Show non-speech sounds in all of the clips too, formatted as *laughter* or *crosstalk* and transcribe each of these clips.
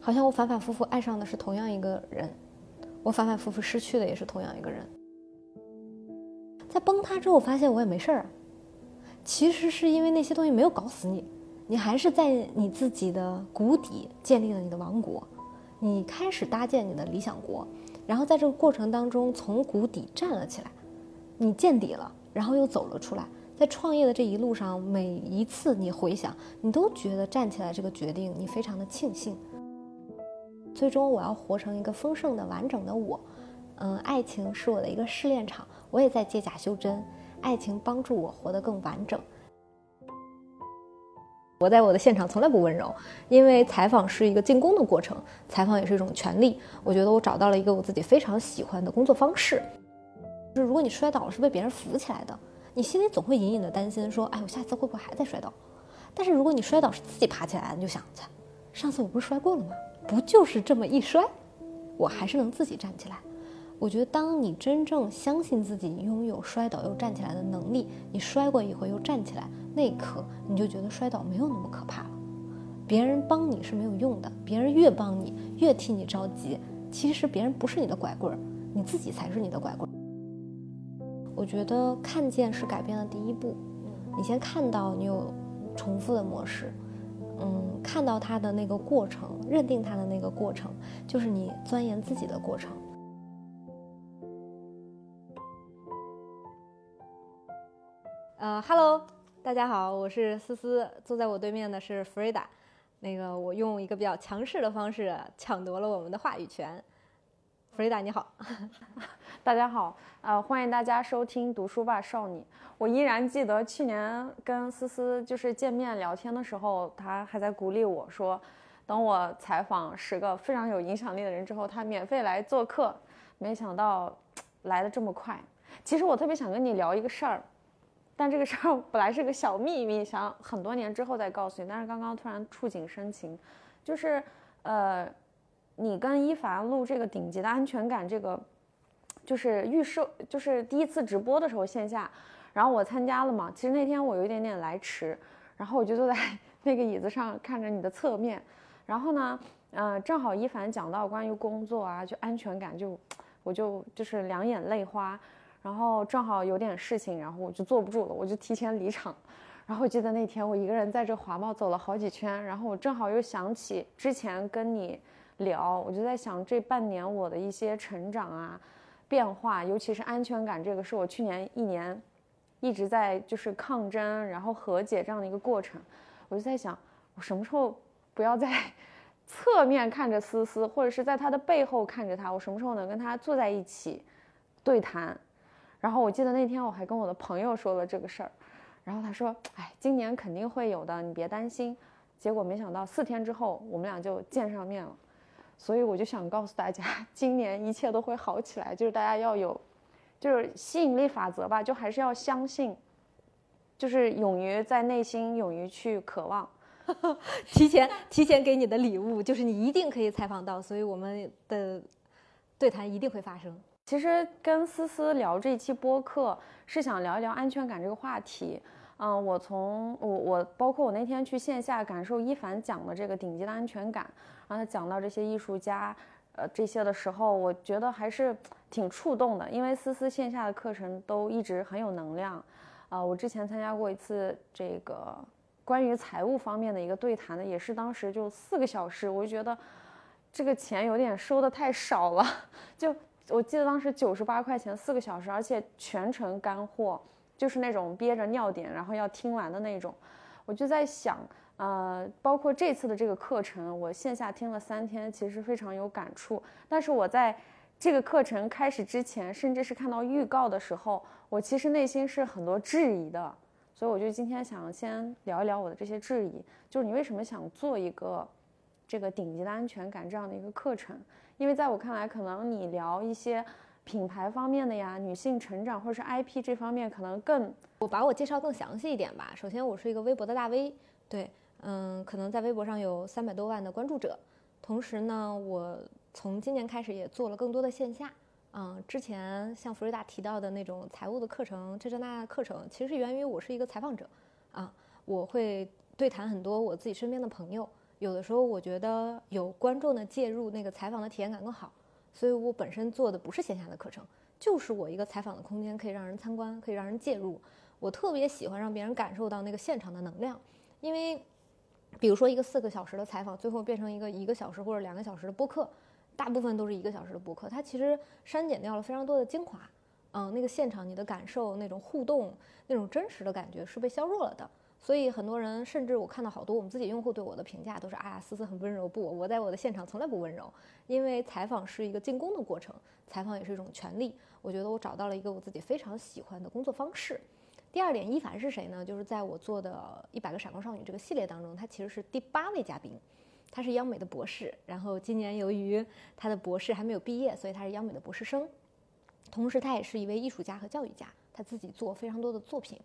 好像我反反复复爱上的是同样一个人，我反反复复失去的也是同样一个人。在崩塌之后，我发现我也没事儿，其实是因为那些东西没有搞死你，你还是在你自己的谷底建立了你的王国，你开始搭建你的理想国，然后在这个过程当中从谷底站了起来，你见底了，然后又走了出来。在创业的这一路上，每一次你回想，你都觉得站起来这个决定，你非常的庆幸。最终，我要活成一个丰盛的、完整的我。嗯，爱情是我的一个试炼场，我也在借假修真。爱情帮助我活得更完整。我在我的现场从来不温柔，因为采访是一个进攻的过程，采访也是一种权利。我觉得我找到了一个我自己非常喜欢的工作方式，就是如果你摔倒了，是被别人扶起来的。你心里总会隐隐的担心，说：“哎，我下次会不会还在摔倒？”但是如果你摔倒是自己爬起来，你就想，上次我不是摔过了吗？不就是这么一摔，我还是能自己站起来。我觉得，当你真正相信自己拥有摔倒又站起来的能力，你摔过一回又站起来，那一刻你就觉得摔倒没有那么可怕了。别人帮你是没有用的，别人越帮你越替你着急，其实别人不是你的拐棍儿，你自己才是你的拐棍儿。我觉得看见是改变的第一步。你先看到你有重复的模式，嗯，看到它的那个过程，认定它的那个过程，就是你钻研自己的过程。呃，Hello，大家好，我是思思，坐在我对面的是 Frida。那个，我用一个比较强势的方式抢夺了我们的话语权。Frida，你好。*laughs* 大家好，呃，欢迎大家收听《读书吧少女》。我依然记得去年跟思思就是见面聊天的时候，她还在鼓励我说，等我采访十个非常有影响力的人之后，她免费来做客。没想到来的这么快。其实我特别想跟你聊一个事儿，但这个事儿本来是个小秘密，想很多年之后再告诉你。但是刚刚突然触景生情，就是呃，你跟一凡录这个顶级的安全感这个。就是预售，就是第一次直播的时候线下，然后我参加了嘛。其实那天我有一点点来迟，然后我就坐在 *laughs* 那个椅子上看着你的侧面，然后呢，呃，正好一凡讲到关于工作啊，就安全感，就我就就是两眼泪花，然后正好有点事情，然后我就坐不住了，我就提前离场。然后我记得那天我一个人在这华贸走了好几圈，然后我正好又想起之前跟你聊，我就在想这半年我的一些成长啊。变化，尤其是安全感，这个是我去年一年一直在就是抗争，然后和解这样的一个过程。我就在想，我什么时候不要在 *laughs* 侧面看着思思，或者是在他的背后看着他？我什么时候能跟他坐在一起对谈？然后我记得那天我还跟我的朋友说了这个事儿，然后他说：“哎，今年肯定会有的，你别担心。”结果没想到四天之后，我们俩就见上面了。所以我就想告诉大家，*laughs* 今年一切都会好起来。就是大家要有，就是吸引力法则吧，就还是要相信，就是勇于在内心勇于去渴望。*laughs* 提前提前给你的礼物就是你一定可以采访到，所以我们的对谈一定会发生。其实跟思思聊这一期播客是想聊一聊安全感这个话题。嗯，我从我我包括我那天去线下感受一凡讲的这个顶级的安全感。然后他讲到这些艺术家，呃，这些的时候，我觉得还是挺触动的，因为思思线下的课程都一直很有能量，啊，我之前参加过一次这个关于财务方面的一个对谈的，也是当时就四个小时，我就觉得这个钱有点收的太少了，*laughs* 就我记得当时九十八块钱四个小时，而且全程干货，就是那种憋着尿点然后要听完的那种，我就在想。呃，包括这次的这个课程，我线下听了三天，其实非常有感触。但是我在这个课程开始之前，甚至是看到预告的时候，我其实内心是很多质疑的。所以我就今天想先聊一聊我的这些质疑，就是你为什么想做一个这个顶级的安全感这样的一个课程？因为在我看来，可能你聊一些品牌方面的呀，女性成长或者是 IP 这方面，可能更我把我介绍更详细一点吧。首先，我是一个微博的大 V，对。嗯，可能在微博上有三百多万的关注者，同时呢，我从今年开始也做了更多的线下。嗯，之前像弗瑞达提到的那种财务的课程，这这那课程，其实源于我是一个采访者，啊，我会对谈很多我自己身边的朋友，有的时候我觉得有观众的介入，那个采访的体验感更好。所以我本身做的不是线下的课程，就是我一个采访的空间，可以让人参观，可以让人介入。我特别喜欢让别人感受到那个现场的能量，因为，比如说一个四个小时的采访，最后变成一个一个小时或者两个小时的播客，大部分都是一个小时的播客，它其实删减掉了非常多的精华。嗯，那个现场你的感受，那种互动，那种真实的感觉是被削弱了的。所以很多人，甚至我看到好多我们自己用户对我的评价都是：啊，思思很温柔。不，我在我的现场从来不温柔，因为采访是一个进攻的过程，采访也是一种权利。我觉得我找到了一个我自己非常喜欢的工作方式。第二点，一凡是谁呢？就是在我做的一百个闪光少女这个系列当中，她其实是第八位嘉宾，她是央美的博士。然后今年由于她的博士还没有毕业，所以她是央美的博士生。同时，她也是一位艺术家和教育家，她自己做非常多的作品。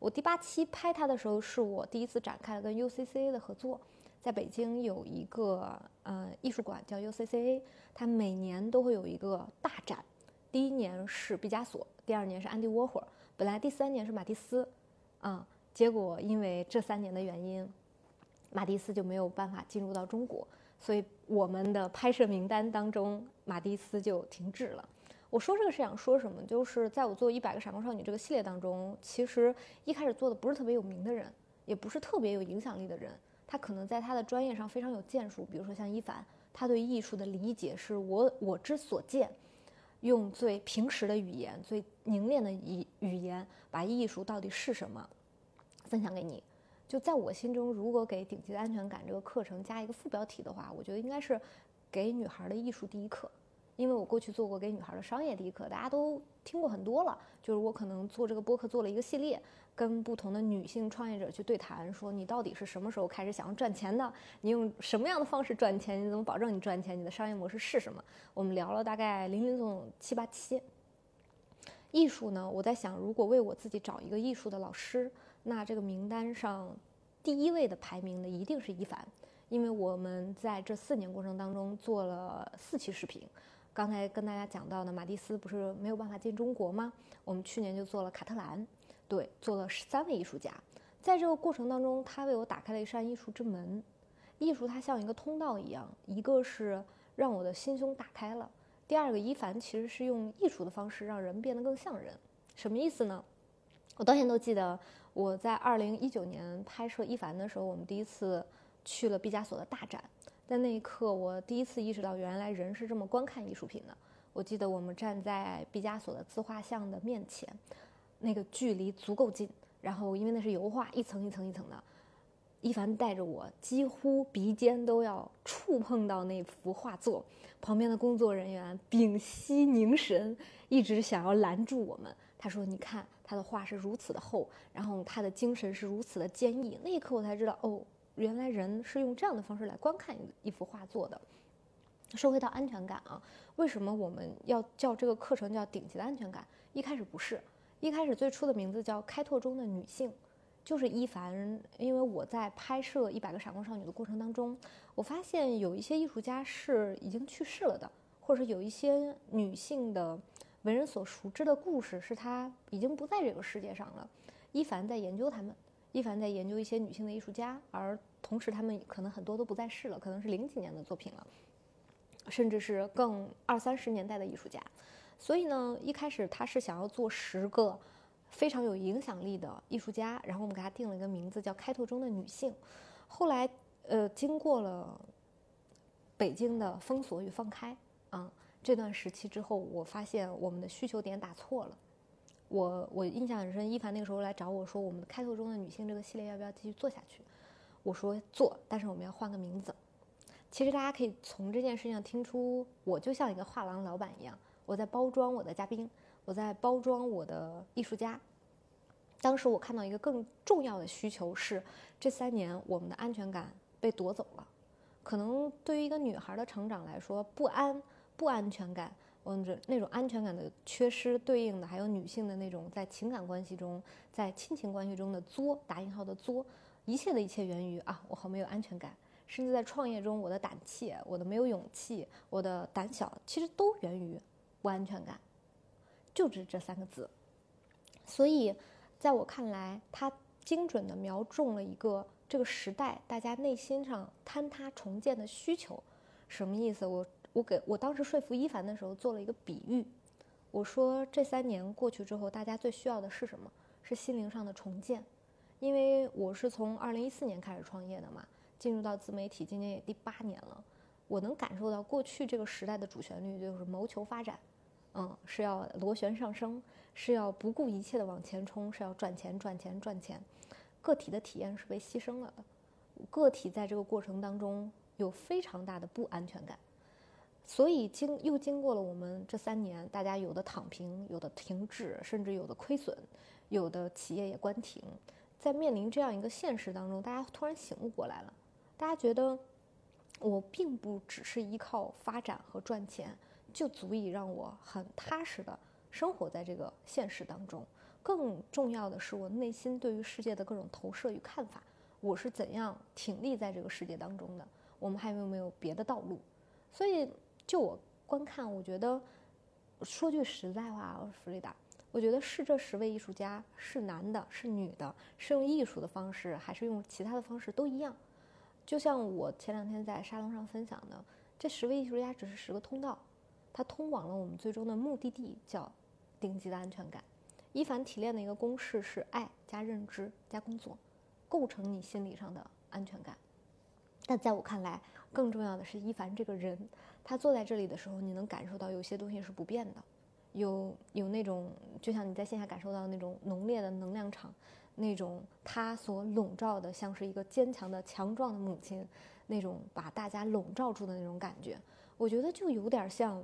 我第八期拍它的时候，是我第一次展开了跟 UCCA 的合作。在北京有一个呃艺术馆叫 UCCA，它每年都会有一个大展。第一年是毕加索，第二年是安迪沃霍尔，本来第三年是马蒂斯，啊，结果因为这三年的原因，马蒂斯就没有办法进入到中国，所以我们的拍摄名单当中，马蒂斯就停滞了。我说这个是想说什么？就是在我做一百个闪光少女这个系列当中，其实一开始做的不是特别有名的人，也不是特别有影响力的人。他可能在他的专业上非常有建树，比如说像一凡，他对艺术的理解是我我之所见，用最平实的语言、最凝练的语语言，把艺术到底是什么分享给你。就在我心中，如果给顶级的安全感这个课程加一个副标题的话，我觉得应该是给女孩的艺术第一课。因为我过去做过给女孩的商业第一课，大家都听过很多了。就是我可能做这个播客做了一个系列，跟不同的女性创业者去对谈，说你到底是什么时候开始想要赚钱的？你用什么样的方式赚钱？你怎么保证你赚钱？你的商业模式是什么？我们聊了大概零零总总七八期。艺术呢，我在想，如果为我自己找一个艺术的老师，那这个名单上第一位的排名的一定是一凡，因为我们在这四年过程当中做了四期视频。刚才跟大家讲到的马蒂斯不是没有办法进中国吗？我们去年就做了卡特兰，对，做了十三位艺术家。在这个过程当中，他为我打开了一扇艺术之门。艺术它像一个通道一样，一个是让我的心胸打开了，第二个伊凡其实是用艺术的方式让人变得更像人。什么意思呢？我到现在都记得我在二零一九年拍摄伊凡的时候，我们第一次去了毕加索的大展。在那一刻，我第一次意识到，原来人是这么观看艺术品的。我记得我们站在毕加索的自画像的面前，那个距离足够近。然后，因为那是油画，一层一层一层的，一凡带着我，几乎鼻尖都要触碰到那幅画作。旁边的工作人员屏息凝神，一直想要拦住我们。他说：“你看，他的画是如此的厚，然后他的精神是如此的坚毅。”那一刻，我才知道，哦。原来人是用这样的方式来观看一一幅画作的。说回到安全感啊，为什么我们要叫这个课程叫顶级的安全感？一开始不是，一开始最初的名字叫开拓中的女性，就是一凡。因为我在拍摄一百个闪光少女的过程当中，我发现有一些艺术家是已经去世了的，或者有一些女性的为人所熟知的故事是她已经不在这个世界上了。一凡在研究他们。一凡在研究一些女性的艺术家，而同时他们可能很多都不在世了，可能是零几年的作品了，甚至是更二三十年代的艺术家。所以呢，一开始他是想要做十个非常有影响力的艺术家，然后我们给他定了一个名字叫“开拓中的女性”。后来，呃，经过了北京的封锁与放开啊这段时期之后，我发现我们的需求点打错了。我我印象很深，一凡那个时候来找我说，我们开拓中的女性这个系列要不要继续做下去？我说做，但是我们要换个名字。其实大家可以从这件事情上听出，我就像一个画廊老板一样，我在包装我的嘉宾，我在包装我的艺术家。当时我看到一个更重要的需求是，这三年我们的安全感被夺走了。可能对于一个女孩的成长来说，不安、不安全感。嗯，这那种安全感的缺失，对应的还有女性的那种在情感关系中，在亲情关系中的作，打引号的作，一切的一切源于啊，我好没有安全感，甚至在创业中，我的胆怯，我的没有勇气，我的胆小，其实都源于不安全感，就这这三个字。所以，在我看来，它精准地瞄中了一个这个时代大家内心上坍塌重建的需求，什么意思？我我给我当时说服一凡的时候做了一个比喻，我说这三年过去之后，大家最需要的是什么？是心灵上的重建。因为我是从二零一四年开始创业的嘛，进入到自媒体，今年也第八年了，我能感受到过去这个时代的主旋律就是谋求发展，嗯，是要螺旋上升，是要不顾一切的往前冲，是要赚钱赚钱赚钱，个体的体验是被牺牲了的，个体在这个过程当中有非常大的不安全感，所以经又经过了我们这三年，大家有的躺平，有的停滞，甚至有的亏损，有的企业也关停。在面临这样一个现实当中，大家突然醒悟过来了。大家觉得，我并不只是依靠发展和赚钱就足以让我很踏实的生活在这个现实当中。更重要的是，我内心对于世界的各种投射与看法，我是怎样挺立在这个世界当中的？我们还有没有别的道路？所以，就我观看，我觉得，说句实在话，弗里达。我觉得是这十位艺术家，是男的，是女的，是用艺术的方式，还是用其他的方式都一样。就像我前两天在沙龙上分享的，这十位艺术家只是十个通道，它通往了我们最终的目的地，叫顶级的安全感。伊凡提炼的一个公式是爱加认知加工作，构成你心理上的安全感。但在我看来，更重要的是伊凡这个人，他坐在这里的时候，你能感受到有些东西是不变的。有有那种，就像你在线下感受到那种浓烈的能量场，那种他所笼罩的，像是一个坚强的、强壮的母亲，那种把大家笼罩住的那种感觉，我觉得就有点像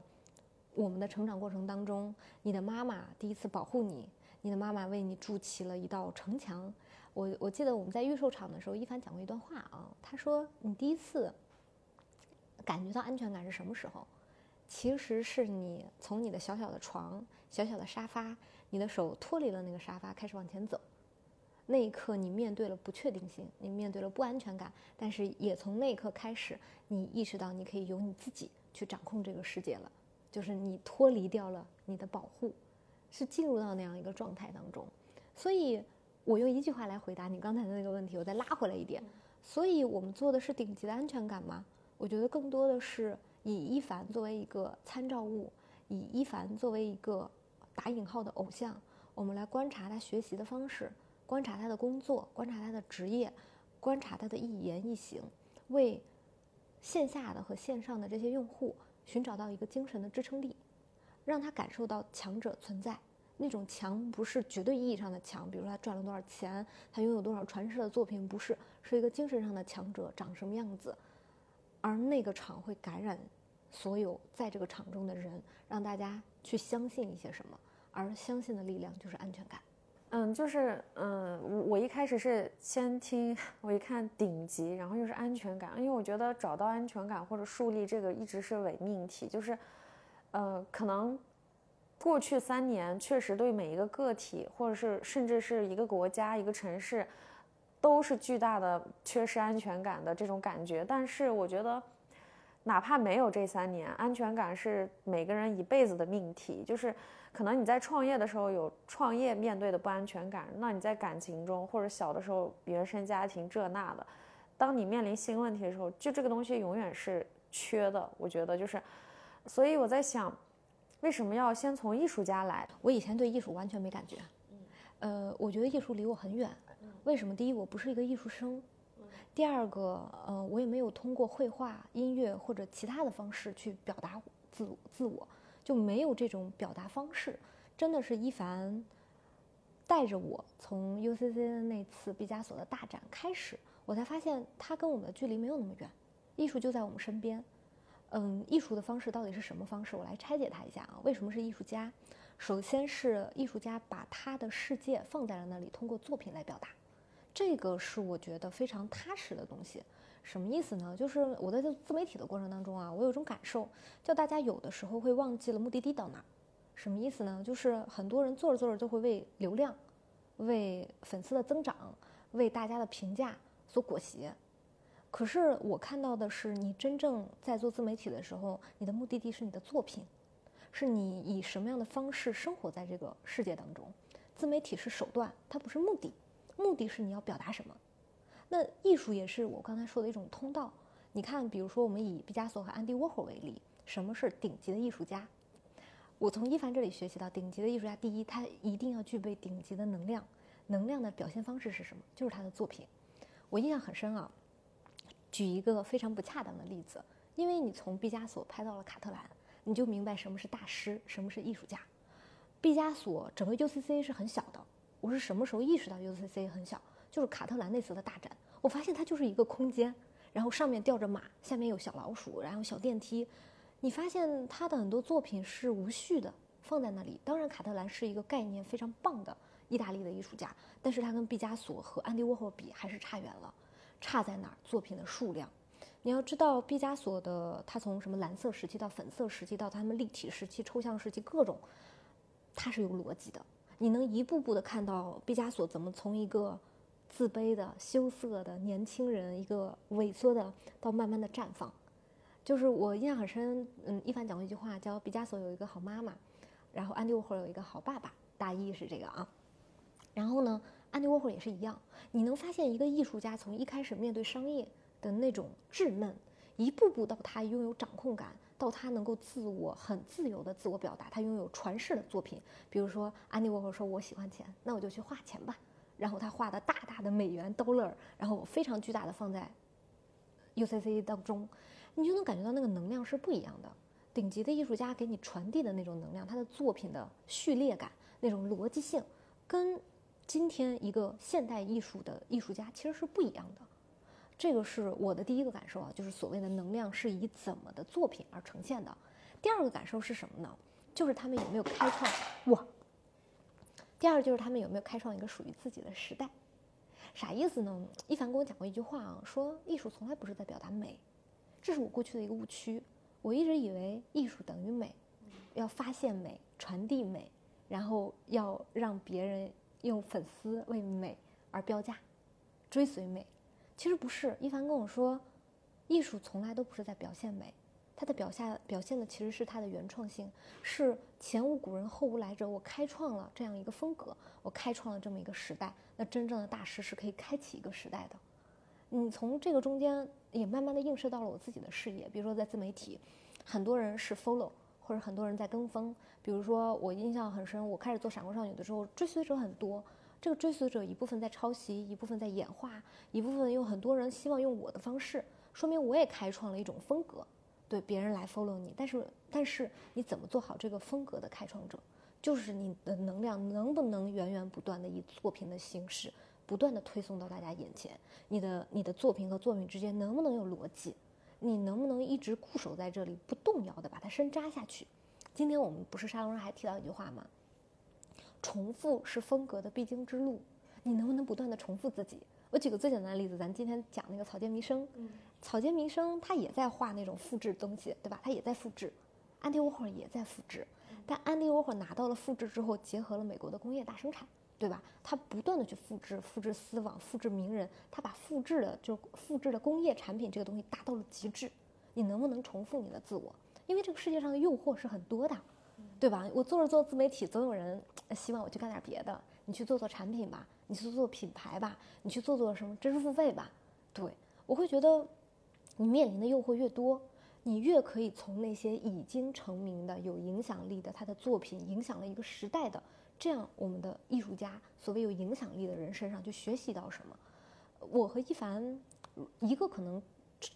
我们的成长过程当中，你的妈妈第一次保护你，你的妈妈为你筑起了一道城墙。我我记得我们在预售场的时候，一凡讲过一段话啊，他说你第一次感觉到安全感是什么时候？其实是你从你的小小的床、小小的沙发，你的手脱离了那个沙发，开始往前走。那一刻，你面对了不确定性，你面对了不安全感，但是也从那一刻开始，你意识到你可以由你自己去掌控这个世界了。就是你脱离掉了你的保护，是进入到那样一个状态当中。所以，我用一句话来回答你刚才的那个问题，我再拉回来一点。所以我们做的是顶级的安全感吗？我觉得更多的是。以一凡作为一个参照物，以一凡作为一个打引号的偶像，我们来观察他学习的方式，观察他的工作，观察他的职业，观察他的一言一行，为线下的和线上的这些用户寻找到一个精神的支撑力，让他感受到强者存在。那种强不是绝对意义上的强，比如他赚了多少钱，他拥有多少传世的作品，不是，是一个精神上的强者，长什么样子，而那个场会感染。所有在这个场中的人，让大家去相信一些什么，而相信的力量就是安全感。嗯，就是嗯，我一开始是先听，我一看顶级，然后又是安全感，因为我觉得找到安全感或者树立这个一直是伪命题，就是，呃，可能过去三年确实对每一个个体，或者是甚至是一个国家、一个城市，都是巨大的缺失安全感的这种感觉，但是我觉得。哪怕没有这三年，安全感是每个人一辈子的命题。就是可能你在创业的时候有创业面对的不安全感，那你在感情中或者小的时候原生家庭这那的，当你面临新问题的时候，就这个东西永远是缺的。我觉得就是，所以我在想，为什么要先从艺术家来？我以前对艺术完全没感觉，呃，我觉得艺术离我很远。为什么？第一，我不是一个艺术生。第二个，呃，我也没有通过绘画、音乐或者其他的方式去表达自自我，就没有这种表达方式。真的是一凡带着我从 UCC 的那次毕加索的大展开始，我才发现他跟我们的距离没有那么远，艺术就在我们身边。嗯，艺术的方式到底是什么方式？我来拆解它一下啊。为什么是艺术家？首先是艺术家把他的世界放在了那里，通过作品来表达。这个是我觉得非常踏实的东西，什么意思呢？就是我在做自媒体的过程当中啊，我有种感受，叫大家有的时候会忘记了目的地到哪儿。什么意思呢？就是很多人做着做着就会为流量、为粉丝的增长、为大家的评价所裹挟。可是我看到的是，你真正在做自媒体的时候，你的目的地是你的作品，是你以什么样的方式生活在这个世界当中。自媒体是手段，它不是目的。目的是你要表达什么？那艺术也是我刚才说的一种通道。你看，比如说我们以毕加索和安迪沃霍为例，什么是顶级的艺术家？我从一凡这里学习到，顶级的艺术家，第一，他一定要具备顶级的能量。能量的表现方式是什么？就是他的作品。我印象很深啊。举一个非常不恰当的例子，因为你从毕加索拍到了卡特兰，你就明白什么是大师，什么是艺术家。毕加索整个 UCC 是很小的，我是什么时候意识到 UCC 很小？就是卡特兰那次的大展，我发现它就是一个空间，然后上面吊着马，下面有小老鼠，然后小电梯。你发现他的很多作品是无序的放在那里。当然，卡特兰是一个概念非常棒的意大利的艺术家，但是他跟毕加索和安迪沃霍比还是差远了。差在哪儿？作品的数量。你要知道，毕加索的他从什么蓝色时期到粉色时期，到他们立体时期、抽象时期，各种，他是有逻辑的。你能一步步的看到毕加索怎么从一个自卑的、羞涩的年轻人，一个萎缩的，到慢慢的绽放。就是我印象很深，嗯，一凡讲过一句话，叫毕加索有一个好妈妈，然后安迪沃霍尔有一个好爸爸，大意是这个啊。然后呢？安迪沃霍尔也是一样，你能发现一个艺术家从一开始面对商业的那种稚嫩，一步步到他拥有掌控感，到他能够自我很自由的自我表达，他拥有传世的作品。比如说，安迪沃霍尔说：“我喜欢钱，那我就去画钱吧。”然后他画的大大的美元 dollar，然后非常巨大的放在 UCC 当中，你就能感觉到那个能量是不一样的。顶级的艺术家给你传递的那种能量，他的作品的序列感，那种逻辑性，跟。今天一个现代艺术的艺术家其实是不一样的，这个是我的第一个感受啊，就是所谓的能量是以怎么的作品而呈现的。第二个感受是什么呢？就是他们有没有开创哇？第二就是他们有没有开创一个属于自己的时代？啥意思呢？一凡跟我讲过一句话啊，说艺术从来不是在表达美，这是我过去的一个误区。我一直以为艺术等于美，要发现美、传递美，然后要让别人。用粉丝为美而标价，追随美，其实不是。一凡跟我说，艺术从来都不是在表现美，它的表现表现的其实是它的原创性，是前无古人后无来者，我开创了这样一个风格，我开创了这么一个时代。那真正的大师是可以开启一个时代的。你从这个中间也慢慢的映射到了我自己的事业，比如说在自媒体，很多人是 follow。或者很多人在跟风，比如说我印象很深，我开始做闪光少女的时候，追随者很多。这个追随者一部分在抄袭，一部分在演化，一部分有很多人希望用我的方式，说明我也开创了一种风格，对别人来 follow 你。但是，但是你怎么做好这个风格的开创者，就是你的能量能不能源源不断的以作品的形式不断的推送到大家眼前？你的你的作品和作品之间能不能有逻辑？你能不能一直固守在这里不动摇的把它深扎下去？今天我们不是沙龙上还提到一句话吗？重复是风格的必经之路。你能不能不断的重复自己？我举个最简单的例子，咱今天讲那个草间弥生。嗯，草间弥生他也在画那种复制东西，对吧？他也在复制，安迪沃霍也在复制，但安迪沃霍拿到了复制之后，结合了美国的工业大生产。对吧？他不断的去复制，复制丝网，复制名人，他把复制的就复制的工业产品这个东西达到了极致。你能不能重复你的自我？因为这个世界上的诱惑是很多的，对吧？我做着做自媒体，总有人希望我去干点别的。你去做做产品吧，你去做做品牌吧，你去做做什么知识付费吧。对我会觉得，你面临的诱惑越多，你越可以从那些已经成名的、有影响力的他的作品，影响了一个时代的。这样，我们的艺术家，所谓有影响力的人身上去学习到什么？我和一凡，一个可能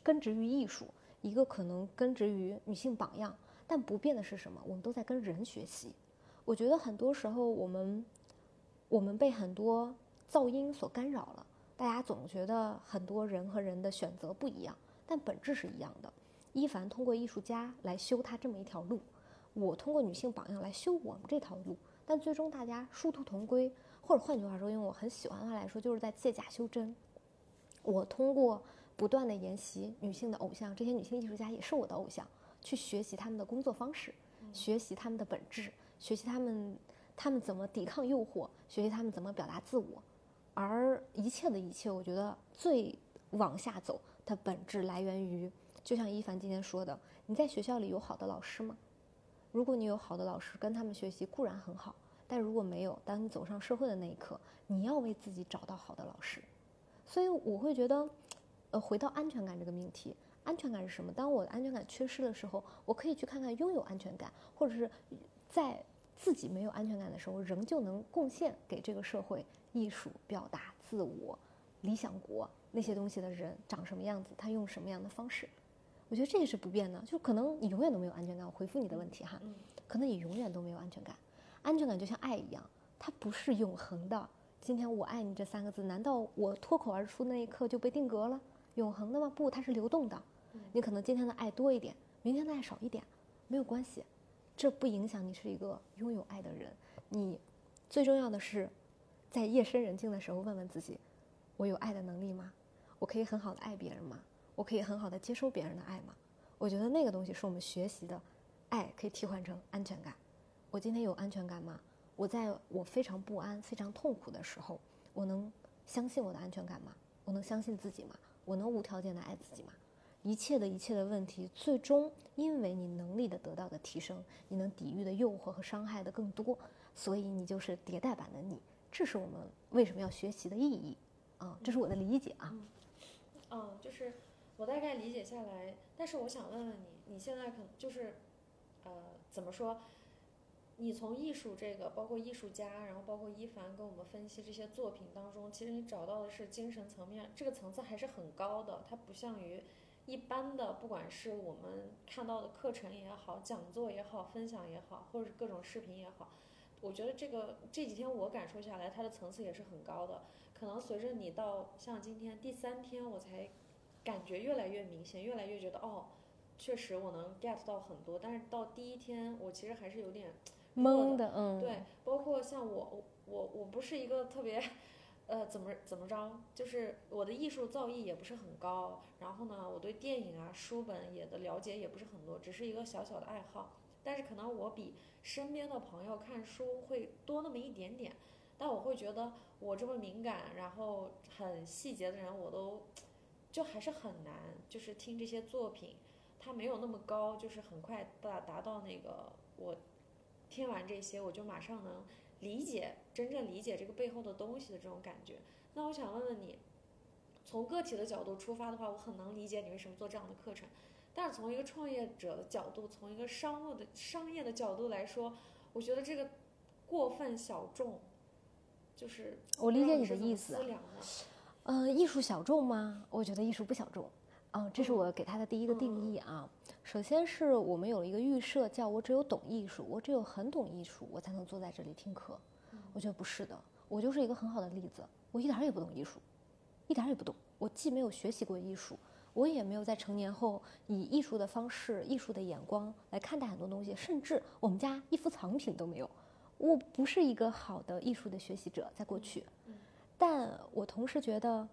根植于艺术，一个可能根植于女性榜样，但不变的是什么？我们都在跟人学习。我觉得很多时候，我们我们被很多噪音所干扰了。大家总觉得很多人和人的选择不一样，但本质是一样的。一凡通过艺术家来修他这么一条路，我通过女性榜样来修我们这条路。但最终大家殊途同归，或者换句话说，因为我很喜欢的话来说，就是在借假修真。我通过不断的研习女性的偶像，这些女性艺术家也是我的偶像，去学习他们的工作方式，学习他们的本质，学习他们他们怎么抵抗诱惑，学习他们怎么表达自我。而一切的一切，我觉得最往下走的本质来源于，就像一凡今天说的，你在学校里有好的老师吗？如果你有好的老师跟他们学习固然很好，但如果没有，当你走上社会的那一刻，你要为自己找到好的老师。所以我会觉得，呃，回到安全感这个命题，安全感是什么？当我的安全感缺失的时候，我可以去看看拥有安全感，或者是在自己没有安全感的时候，仍旧能贡献给这个社会艺术、表达自我、理想国那些东西的人长什么样子，他用什么样的方式？我觉得这也是不变的，就可能你永远都没有安全感。我回复你的问题哈，可能你永远都没有安全感。安全感就像爱一样，它不是永恒的。今天我爱你这三个字，难道我脱口而出那一刻就被定格了，永恒的吗？不，它是流动的。你可能今天的爱多一点，明天的爱少一点，没有关系，这不影响你是一个拥有爱的人。你最重要的是，在夜深人静的时候问问自己：我有爱的能力吗？我可以很好的爱别人吗？我可以很好的接收别人的爱吗？我觉得那个东西是我们学习的，爱可以替换成安全感。我今天有安全感吗？我在我非常不安、非常痛苦的时候，我能相信我的安全感吗？我能相信自己吗？我能无条件的爱自己吗？一切的一切的问题，最终因为你能力的得到的提升，你能抵御的诱惑和伤害的更多，所以你就是迭代版的你。这是我们为什么要学习的意义啊！这是我的理解啊。嗯，就是我大概理解下来，但是我想问问你，你现在可能就是，呃，怎么说？你从艺术这个，包括艺术家，然后包括一凡跟我们分析这些作品当中，其实你找到的是精神层面，这个层次还是很高的。它不像于一般的，不管是我们看到的课程也好，讲座也好，分享也好，或者是各种视频也好，我觉得这个这几天我感受下来，它的层次也是很高的。可能随着你到像今天第三天，我才感觉越来越明显，越来越觉得哦，确实我能 get 到很多。但是到第一天，我其实还是有点。*tsk* 懵的，嗯，对，包括像我，我我不是一个特别，呃，怎么怎么着，就是我的艺术造诣也不是很高，然后呢，我对电影啊、书本也的了解也不是很多，只是一个小小的爱好。但是可能我比身边的朋友看书会多那么一点点，但我会觉得我这么敏感，然后很细节的人，我都就还是很难，就是听这些作品，它没有那么高，就是很快达达到那个我。听完这些，我就马上能理解真正理解这个背后的东西的这种感觉。那我想问问你，从个体的角度出发的话，我很能理解你为什么做这样的课程。但是从一个创业者的角度，从一个商务的商业的角度来说，我觉得这个过分小众，就是我理解你的意思。嗯，艺术小众吗？我觉得艺术不小众。嗯，这是我给他的第一个定义啊。首先是我们有了一个预设，叫我只有懂艺术，我只有很懂艺术，我才能坐在这里听课。我觉得不是的，我就是一个很好的例子。我一点也不懂艺术，一点也不懂。我既没有学习过艺术，我也没有在成年后以艺术的方式、艺术的眼光来看待很多东西，甚至我们家一幅藏品都没有。我不是一个好的艺术的学习者，在过去。但我同时觉得。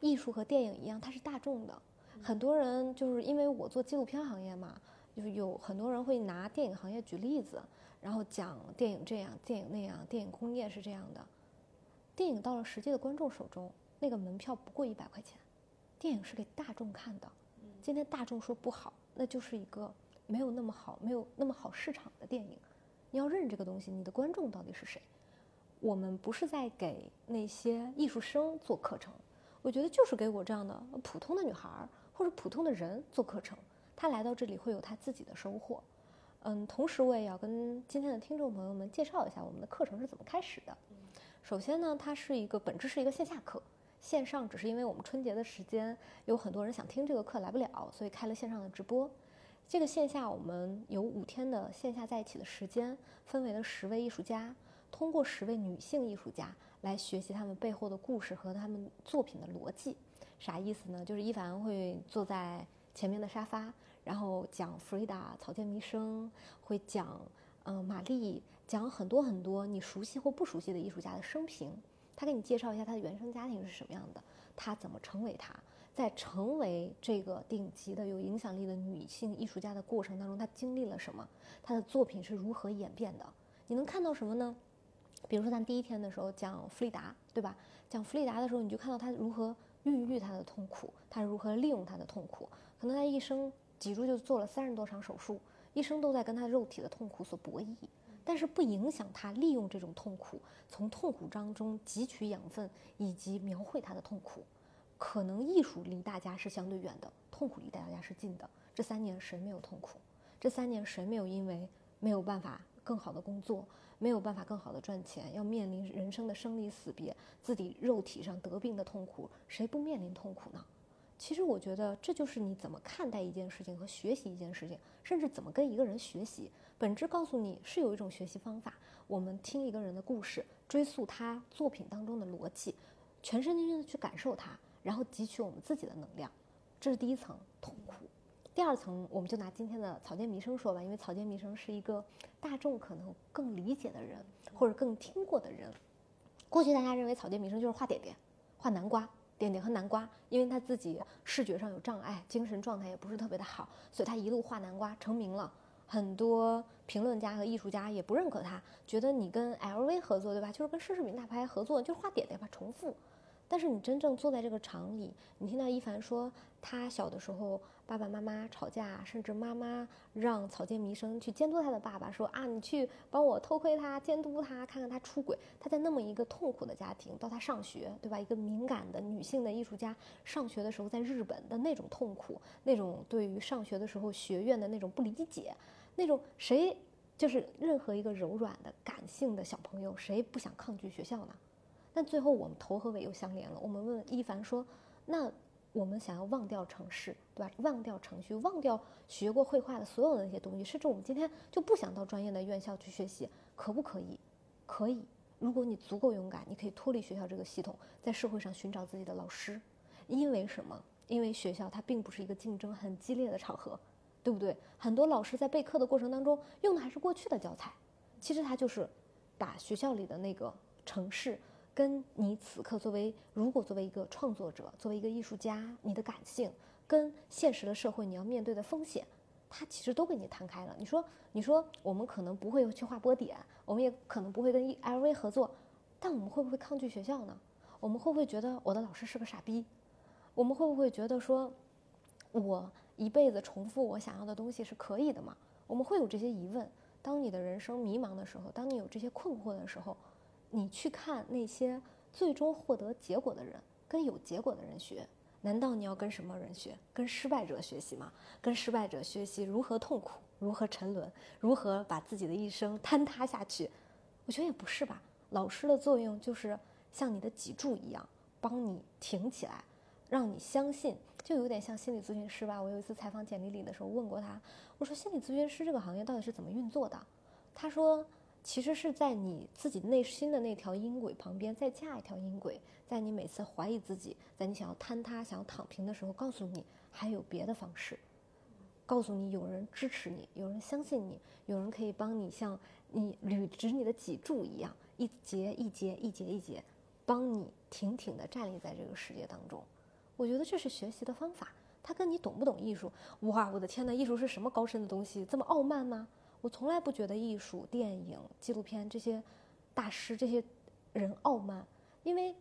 艺术和电影一样，它是大众的。很多人就是因为我做纪录片行业嘛，就是有很多人会拿电影行业举例子，然后讲电影这样，电影那样，电影工业是这样的。电影到了实际的观众手中，那个门票不过一百块钱。电影是给大众看的。今天大众说不好，那就是一个没有那么好、没有那么好市场的电影。你要认这个东西，你的观众到底是谁？我们不是在给那些艺术生做课程。我觉得就是给我这样的普通的女孩儿或者普通的人做课程，她来到这里会有她自己的收获。嗯，同时我也要跟今天的听众朋友们介绍一下我们的课程是怎么开始的。首先呢，它是一个本质是一个线下课，线上只是因为我们春节的时间有很多人想听这个课来不了，所以开了线上的直播。这个线下我们有五天的线下在一起的时间，分为了十位艺术家。通过十位女性艺术家来学习他们背后的故事和他们作品的逻辑，啥意思呢？就是伊凡会坐在前面的沙发，然后讲弗里达草间弥生，会讲嗯玛丽，讲很多很多你熟悉或不熟悉的艺术家的生平。他给你介绍一下他的原生家庭是什么样的，他怎么成为他，在成为这个顶级的有影响力的女性艺术家的过程当中，他经历了什么？他的作品是如何演变的？你能看到什么呢？比如说，咱第一天的时候讲弗里达，对吧？讲弗里达的时候，你就看到他如何孕育他的痛苦，他如何利用他的痛苦。可能他一生脊柱就做了三十多场手术，一生都在跟他肉体的痛苦所博弈。但是不影响他利用这种痛苦，从痛苦当中汲取养分，以及描绘他的痛苦。可能艺术离大家是相对远的，痛苦离大家是近的。这三年谁没有痛苦？这三年谁没有因为没有办法更好的工作，没有办法更好的赚钱，要面临人生的生离死别，自己肉体上得病的痛苦，谁不面临痛苦呢？其实我觉得这就是你怎么看待一件事情和学习一件事情，甚至怎么跟一个人学习。本质告诉你是有一种学习方法。我们听一个人的故事，追溯他作品当中的逻辑，全身心的去感受他，然后汲取我们自己的能量。这是第一层痛苦。第二层，我们就拿今天的草间弥生说吧，因为草间弥生是一个大众可能更理解的人，或者更听过的人。过去大家认为草间弥生就是画点点，画南瓜。点点和南瓜，因为他自己视觉上有障碍，精神状态也不是特别的好，所以他一路画南瓜成名了。很多评论家和艺术家也不认可他，觉得你跟 LV 合作，对吧？就是跟奢侈品大牌合作，就是画点点吧，重复。但是你真正坐在这个厂里，你听到一凡说，他小的时候爸爸妈妈吵架，甚至妈妈让草间弥生去监督他的爸爸，说啊，你去帮我偷窥他，监督他，看看他出轨。他在那么一个痛苦的家庭，到他上学，对吧？一个敏感的女性的艺术家上学的时候，在日本的那种痛苦，那种对于上学的时候学院的那种不理解，那种谁就是任何一个柔软的感性的小朋友，谁不想抗拒学校呢？但最后我们头和尾又相连了。我们问一凡说：“那我们想要忘掉城市，对吧？忘掉程序，忘掉学过绘画的所有的那些东西，甚至我们今天就不想到专业的院校去学习，可不可以？可以。如果你足够勇敢，你可以脱离学校这个系统，在社会上寻找自己的老师。因为什么？因为学校它并不是一个竞争很激烈的场合，对不对？很多老师在备课的过程当中用的还是过去的教材，其实他就是把学校里的那个城市。”跟你此刻作为，如果作为一个创作者，作为一个艺术家，你的感性跟现实的社会你要面对的风险，它其实都给你摊开了。你说，你说我们可能不会去画波点，我们也可能不会跟 LV 合作，但我们会不会抗拒学校呢？我们会不会觉得我的老师是个傻逼？我们会不会觉得说，我一辈子重复我想要的东西是可以的吗？我们会有这些疑问。当你的人生迷茫的时候，当你有这些困惑的时候。你去看那些最终获得结果的人，跟有结果的人学，难道你要跟什么人学？跟失败者学习吗？跟失败者学习如何痛苦，如何沉沦，如何把自己的一生坍塌下去？我觉得也不是吧。老师的作用就是像你的脊柱一样，帮你挺起来，让你相信，就有点像心理咨询师吧。我有一次采访简历里的时候问过他，我说心理咨询师这个行业到底是怎么运作的？他说。其实是在你自己内心的那条音轨旁边再架一条音轨，在你每次怀疑自己，在你想要坍塌、想要躺平的时候，告诉你还有别的方式，告诉你有人支持你，有人相信你，有人可以帮你像你捋直你的脊柱一样，一节一节、一节一节，帮你挺挺地站立在这个世界当中。我觉得这是学习的方法。他跟你懂不懂艺术？哇，我的天呐，艺术是什么高深的东西？这么傲慢吗？我从来不觉得艺术、电影、纪录片这些大师、这些人傲慢，因为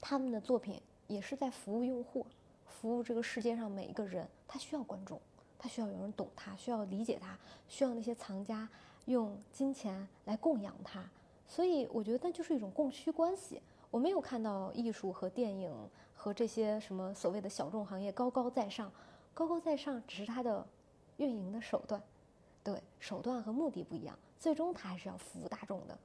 他们的作品也是在服务用户，服务这个世界上每一个人。他需要观众，他需要有人懂他，需要理解他，需要那些藏家用金钱来供养他。所以我觉得那就是一种供需关系。我没有看到艺术和电影和这些什么所谓的小众行业高高在上，高高在上只是他的运营的手段。对手段和目的不一样，最终他还是要服务大众的，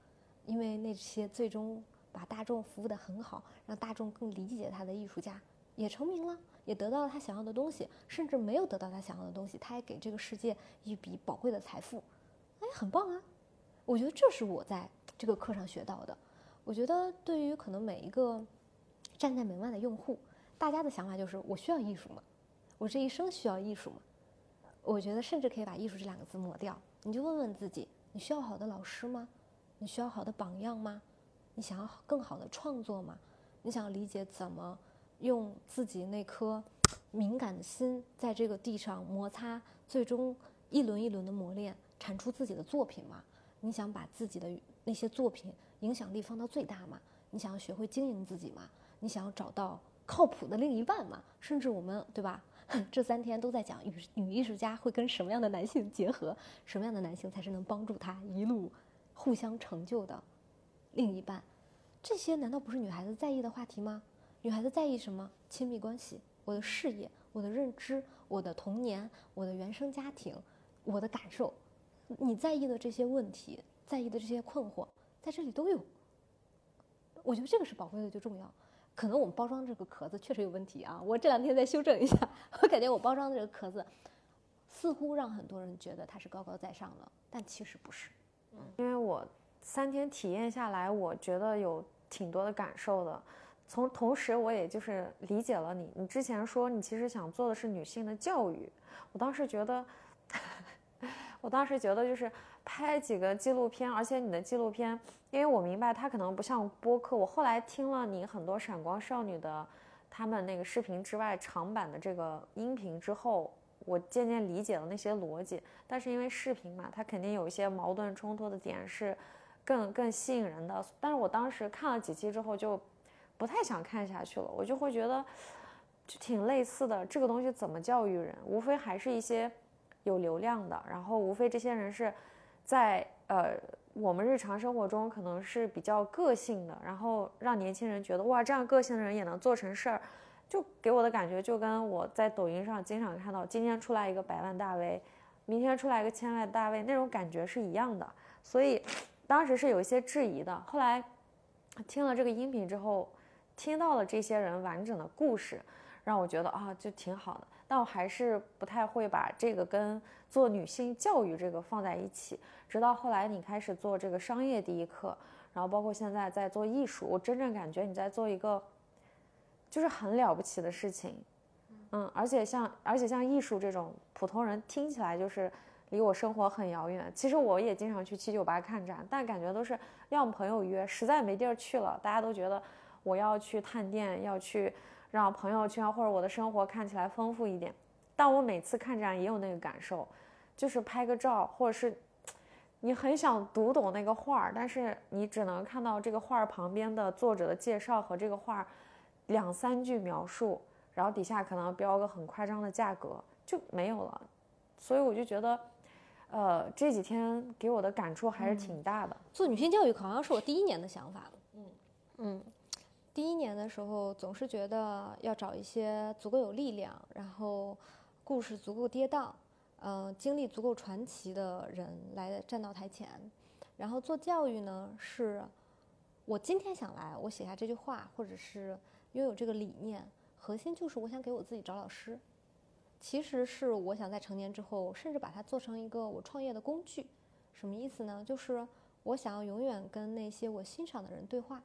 因为那些最终把大众服务的很好，让大众更理解他的艺术家，也成名了，也得到了他想要的东西，甚至没有得到他想要的东西，他也给这个世界一笔宝贵的财富，哎，很棒啊！我觉得这是我在这个课上学到的。我觉得对于可能每一个站在门外的用户，大家的想法就是我需要艺术吗？我这一生需要艺术吗？我觉得甚至可以把“艺术”这两个字抹掉，你就问问自己：你需要好的老师吗？你需要好的榜样吗？你想要更好的创作吗？你想要理解怎么用自己那颗敏感的心在这个地上摩擦，最终一轮一轮的磨练，产出自己的作品吗？你想把自己的那些作品影响力放到最大吗？你想要学会经营自己吗？你想要找到靠谱的另一半吗？甚至我们，对吧？*laughs* 这三天都在讲女女艺术家会跟什么样的男性结合，什么样的男性才是能帮助她一路互相成就的另一半，这些难道不是女孩子在意的话题吗？女孩子在意什么？亲密关系，我的事业，我的认知，我的童年，我的原生家庭，我的感受，你在意的这些问题，在意的这些困惑，在这里都有。我觉得这个是宝贵的，就重要。可能我们包装这个壳子确实有问题啊，我这两天再修正一下，我感觉我包装的这个壳子，似乎让很多人觉得它是高高在上的，但其实不是。嗯因为我三天体验下来，我觉得有挺多的感受的。从同时，我也就是理解了你。你之前说你其实想做的是女性的教育，我当时觉得，*laughs* 我当时觉得就是拍几个纪录片，而且你的纪录片，因为我明白它可能不像播客。我后来听了你很多闪光少女的他们那个视频之外长版的这个音频之后，我渐渐理解了那些逻辑。但是因为视频嘛，它肯定有一些矛盾冲突的点是更更吸引人的。但是我当时看了几期之后就。不太想看下去了，我就会觉得，就挺类似的。这个东西怎么教育人？无非还是一些有流量的，然后无非这些人是在呃我们日常生活中可能是比较个性的，然后让年轻人觉得哇，这样个性的人也能做成事儿，就给我的感觉就跟我在抖音上经常看到，今天出来一个百万大 V，明天出来一个千万大 V，那种感觉是一样的。所以当时是有一些质疑的，后来听了这个音频之后。听到了这些人完整的故事，让我觉得啊，就挺好的。但我还是不太会把这个跟做女性教育这个放在一起。直到后来你开始做这个商业第一课，然后包括现在在做艺术，我真正感觉你在做一个就是很了不起的事情。嗯，而且像而且像艺术这种普通人听起来就是离我生活很遥远。其实我也经常去七九八看展，但感觉都是要么朋友约，实在没地儿去了，大家都觉得。我要去探店，要去让朋友圈或者我的生活看起来丰富一点。但我每次看展也有那个感受，就是拍个照，或者是你很想读懂那个画儿，但是你只能看到这个画儿旁边的作者的介绍和这个画儿两三句描述，然后底下可能标个很夸张的价格就没有了。所以我就觉得，呃，这几天给我的感触还是挺大的。做女性教育好像是我第一年的想法。嗯嗯。第一年的时候，总是觉得要找一些足够有力量，然后故事足够跌宕，嗯，经历足够传奇的人来站到台前。然后做教育呢，是我今天想来，我写下这句话，或者是拥有这个理念，核心就是我想给我自己找老师。其实是我想在成年之后，甚至把它做成一个我创业的工具。什么意思呢？就是我想要永远跟那些我欣赏的人对话。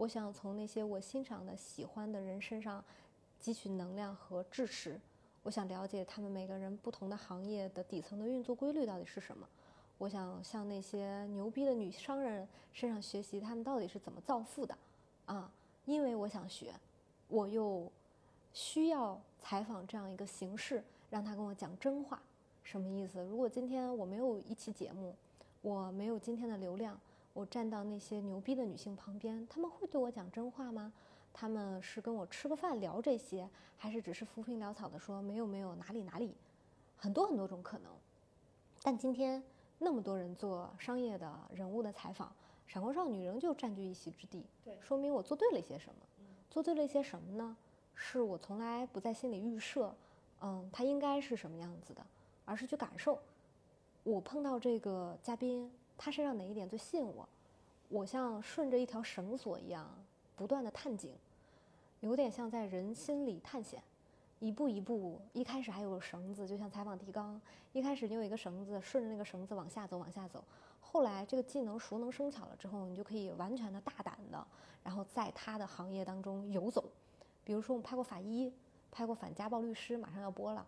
我想从那些我欣赏的、喜欢的人身上汲取能量和支持。我想了解他们每个人不同的行业的底层的运作规律到底是什么。我想向那些牛逼的女商人身上学习，他们到底是怎么造富的啊？因为我想学，我又需要采访这样一个形式，让他跟我讲真话。什么意思？如果今天我没有一期节目，我没有今天的流量。我站到那些牛逼的女性旁边，他们会对我讲真话吗？他们是跟我吃个饭聊这些，还是只是浮萍潦草的说没有没有哪里哪里？很多很多种可能。但今天那么多人做商业的人物的采访，闪光少女仍旧占据一席之地。对，说明我做对了一些什么？做对了一些什么呢？是我从来不在心里预设，嗯，他应该是什么样子的，而是去感受。我碰到这个嘉宾。他身上哪一点最吸引我？我像顺着一条绳索一样不断的探井，有点像在人心里探险，一步一步。一开始还有绳子，就像采访提纲，一开始你有一个绳子，顺着那个绳子往下走，往下走。后来这个技能熟能生巧了之后，你就可以完全的大胆的，然后在他的行业当中游走。比如说我们拍过法医，拍过反家暴律师，马上要播了，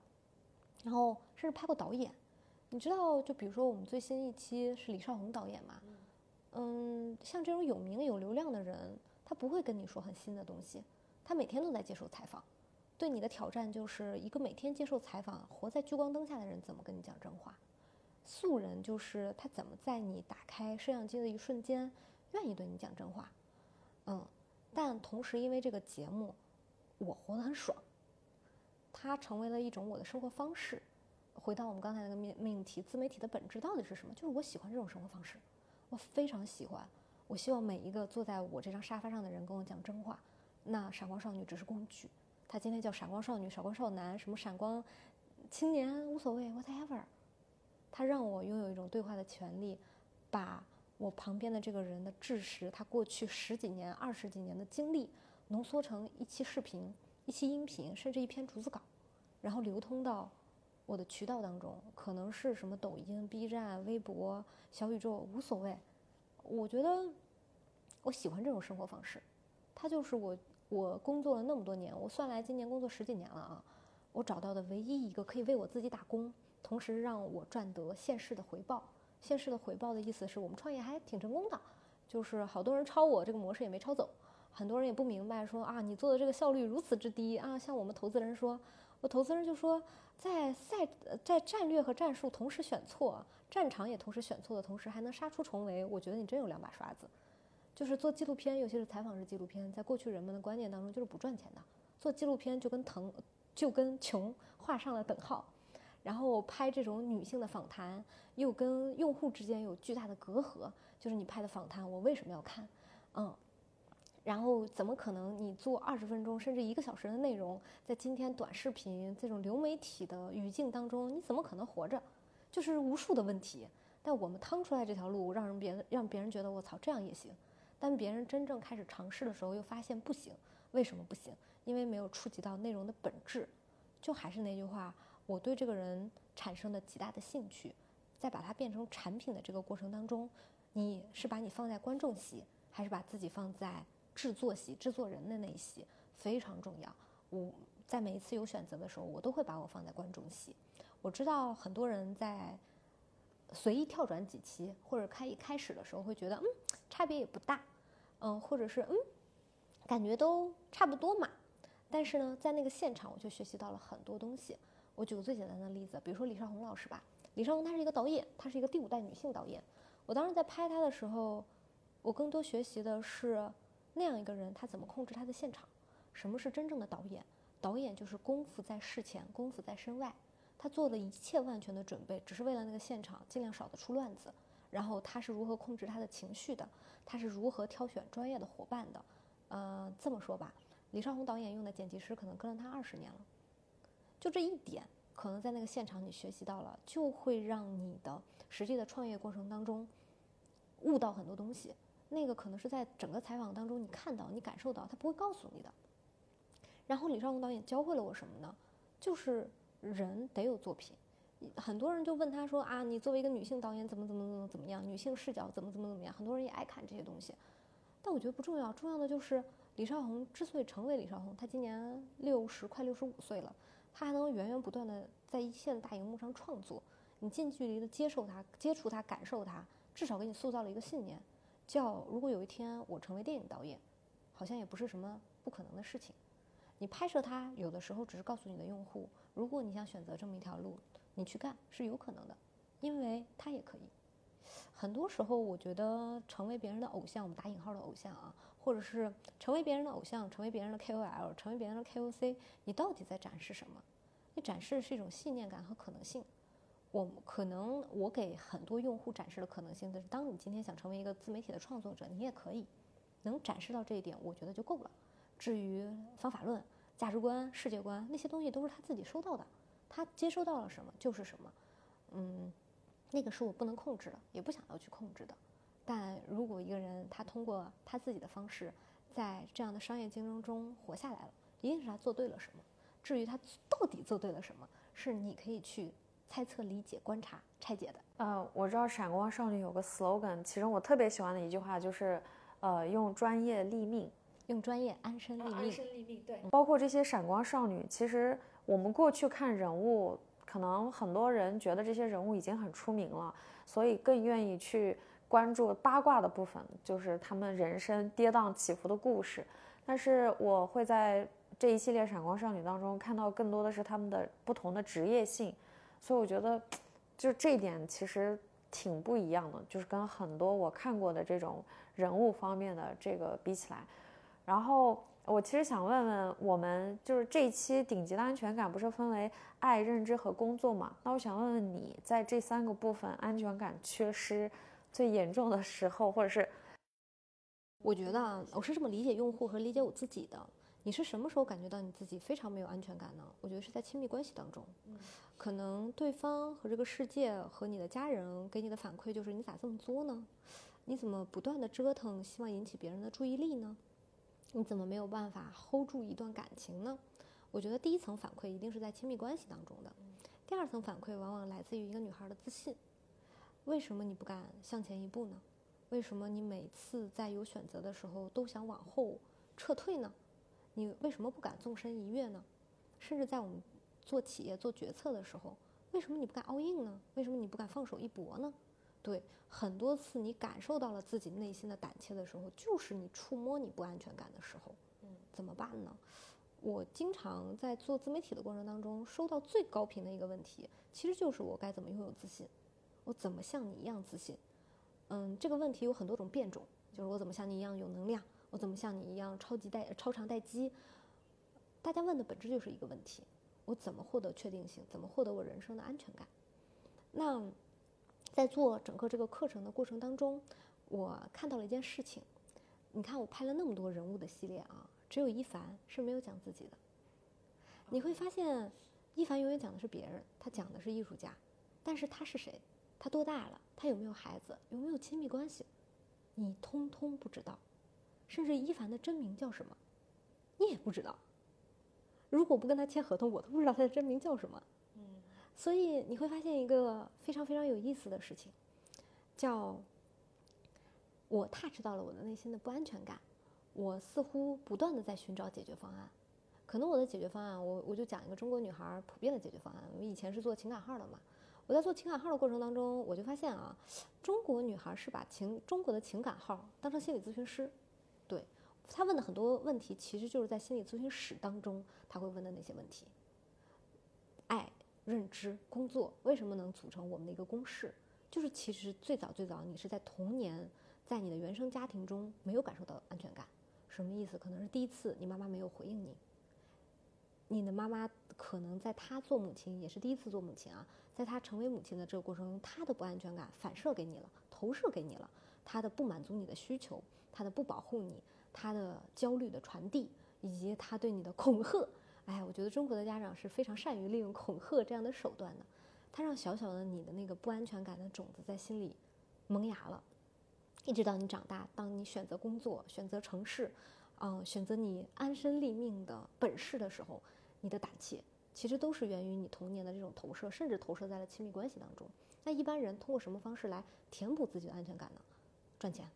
然后甚至拍过导演。你知道，就比如说我们最新一期是李少红导演嘛，嗯，像这种有名有流量的人，他不会跟你说很新的东西，他每天都在接受采访，对你的挑战就是一个每天接受采访、活在聚光灯下的人怎么跟你讲真话，素人就是他怎么在你打开摄像机的一瞬间愿意对你讲真话，嗯，但同时因为这个节目，我活得很爽，它成为了一种我的生活方式。回到我们刚才那个命命题，自媒体的本质到底是什么？就是我喜欢这种生活方式，我非常喜欢。我希望每一个坐在我这张沙发上的人跟我讲真话。那闪光少女只是工具，她今天叫闪光少女、闪光少男，什么闪光青年无所谓，whatever。他让我拥有一种对话的权利，把我旁边的这个人的知识，他过去十几年、二十几年的经历，浓缩成一期视频、一期音频，甚至一篇逐字稿，然后流通到我的渠道当中，可能是什么抖音、B 站、微博、小宇宙，无所谓。我觉得我喜欢这种生活方式，它就是我我工作了那么多年，我算来今年工作十几年了啊，我找到的唯一一个可以为我自己打工。同时让我赚得现世的回报，现世的回报的意思是我们创业还挺成功的，就是好多人抄我这个模式也没抄走，很多人也不明白说啊你做的这个效率如此之低啊，像我们投资人说，我投资人就说在赛在战略和战术同时选错，战场也同时选错的同时还能杀出重围，我觉得你真有两把刷子，就是做纪录片，尤其是采访式纪录片，在过去人们的观念当中就是不赚钱的，做纪录片就跟疼就跟穷画上了等号。然后拍这种女性的访谈，又跟用户之间有巨大的隔阂。就是你拍的访谈，我为什么要看？嗯，然后怎么可能你做二十分钟甚至一个小时的内容，在今天短视频这种流媒体的语境当中，你怎么可能活着？就是无数的问题。但我们趟出来这条路，让人别让别人觉得我操这样也行。但别人真正开始尝试的时候，又发现不行。为什么不行？因为没有触及到内容的本质。就还是那句话。我对这个人产生的极大的兴趣，在把它变成产品的这个过程当中，你是把你放在观众席，还是把自己放在制作戏、制作人的那一席，非常重要。我在每一次有选择的时候，我都会把我放在观众席。我知道很多人在随意跳转几期或者开一开始的时候会觉得，嗯，差别也不大，嗯，或者是嗯，感觉都差不多嘛。但是呢，在那个现场，我就学习到了很多东西。我举个最简单的例子，比如说李少红老师吧。李少红她是一个导演，她是一个第五代女性导演。我当时在拍她的时候，我更多学习的是那样一个人，他怎么控制他的现场。什么是真正的导演？导演就是功夫在事前，功夫在身外。他做了一切万全的准备，只是为了那个现场尽量少的出乱子。然后他是如何控制他的情绪的？他是如何挑选专业的伙伴的？呃，这么说吧，李少红导演用的剪辑师可能跟了他二十年了。就这一点，可能在那个现场你学习到了，就会让你的实际的创业过程当中悟到很多东西。那个可能是在整个采访当中你看到、你感受到，他不会告诉你的。然后李少红导演教会了我什么呢？就是人得有作品。很多人就问他说啊，你作为一个女性导演，怎么怎么怎么怎么样？女性视角怎么怎么怎么样？很多人也爱看这些东西，但我觉得不重要。重要的就是李少红之所以成为李少红，她今年六十快六十五岁了。她还能源源不断的在一线大荧幕上创作，你近距离的接受他、接触他、感受他，至少给你塑造了一个信念，叫如果有一天我成为电影导演，好像也不是什么不可能的事情。你拍摄他，有的时候只是告诉你的用户，如果你想选择这么一条路，你去干是有可能的，因为他也可以。很多时候，我觉得成为别人的偶像，我们打引号的偶像啊，或者是成为别人的偶像，成为别人的 KOL，成为别人的 KOC，你到底在展示什么？你展示是一种信念感和可能性。我可能我给很多用户展示的可能性的是，当你今天想成为一个自媒体的创作者，你也可以能展示到这一点，我觉得就够了。至于方法论、价值观、世界观那些东西，都是他自己收到的，他接收到了什么就是什么。嗯。那个是我不能控制的，也不想要去控制的。但如果一个人他通过他自己的方式，在这样的商业竞争中活下来了，一定是他做对了什么。至于他到底做对了什么，是你可以去猜测、理解、观察、拆解的。呃，我知道闪光少女有个 slogan，其中我特别喜欢的一句话就是，呃，用专业立命，用专业安身立命。安身立命，对。包括这些闪光少女，其实我们过去看人物。可能很多人觉得这些人物已经很出名了，所以更愿意去关注八卦的部分，就是他们人生跌宕起伏的故事。但是我会在这一系列闪光少女当中看到更多的是他们的不同的职业性，所以我觉得，就这一点其实挺不一样的，就是跟很多我看过的这种人物方面的这个比起来，然后。我其实想问问我们，就是这一期顶级的安全感不是分为爱、认知和工作嘛？那我想问问你在这三个部分安全感缺失最严重的时候，或者是我觉得啊，我是这么理解用户和理解我自己的。你是什么时候感觉到你自己非常没有安全感呢？我觉得是在亲密关系当中，可能对方和这个世界和你的家人给你的反馈就是你咋这么作呢？你怎么不断的折腾，希望引起别人的注意力呢？你怎么没有办法 hold 住一段感情呢？我觉得第一层反馈一定是在亲密关系当中的，第二层反馈往往来自于一个女孩的自信。为什么你不敢向前一步呢？为什么你每次在有选择的时候都想往后撤退呢？你为什么不敢纵身一跃呢？甚至在我们做企业做决策的时候，为什么你不敢 all in 呢？为什么你不敢放手一搏呢？对，很多次你感受到了自己内心的胆怯的时候，就是你触摸你不安全感的时候。嗯，怎么办呢？我经常在做自媒体的过程当中，收到最高频的一个问题，其实就是我该怎么拥有自信？我怎么像你一样自信？嗯，这个问题有很多种变种，就是我怎么像你一样有能量？我怎么像你一样超级待超长待机？大家问的本质就是一个问题：我怎么获得确定性？怎么获得我人生的安全感？那在做整个这个课程的过程当中，我看到了一件事情。你看，我拍了那么多人物的系列啊，只有一凡是没有讲自己的。你会发现，一凡永远讲的是别人，他讲的是艺术家，但是他是谁？他多大了？他有没有孩子？有没有亲密关系？你通通不知道。甚至伊凡的真名叫什么，你也不知道。如果不跟他签合同，我都不知道他的真名叫什么。嗯，所以你会发现一个非常非常有意思的事情，叫我 touch 到了我的内心的不安全感。我似乎不断的在寻找解决方案。可能我的解决方案，我我就讲一个中国女孩普遍的解决方案。我以前是做情感号的嘛，我在做情感号的过程当中，我就发现啊，中国女孩是把情中国的情感号当成心理咨询师。对他问的很多问题，其实就是在心理咨询室当中他会问的那些问题。爱、认知、工作为什么能组成我们的一个公式？就是其实最早最早，你是在童年，在你的原生家庭中没有感受到安全感。什么意思？可能是第一次你妈妈没有回应你。你的妈妈可能在她做母亲也是第一次做母亲啊，在她成为母亲的这个过程中，她的不安全感反射给你了，投射给你了，她的不满足你的需求。他的不保护你，他的焦虑的传递，以及他对你的恐吓，哎，我觉得中国的家长是非常善于利用恐吓这样的手段的。他让小小的你的那个不安全感的种子在心里萌芽了，一直到你长大，当你选择工作、选择城市，嗯，选择你安身立命的本事的时候，你的胆怯其实都是源于你童年的这种投射，甚至投射在了亲密关系当中。那一般人通过什么方式来填补自己的安全感呢？赚钱。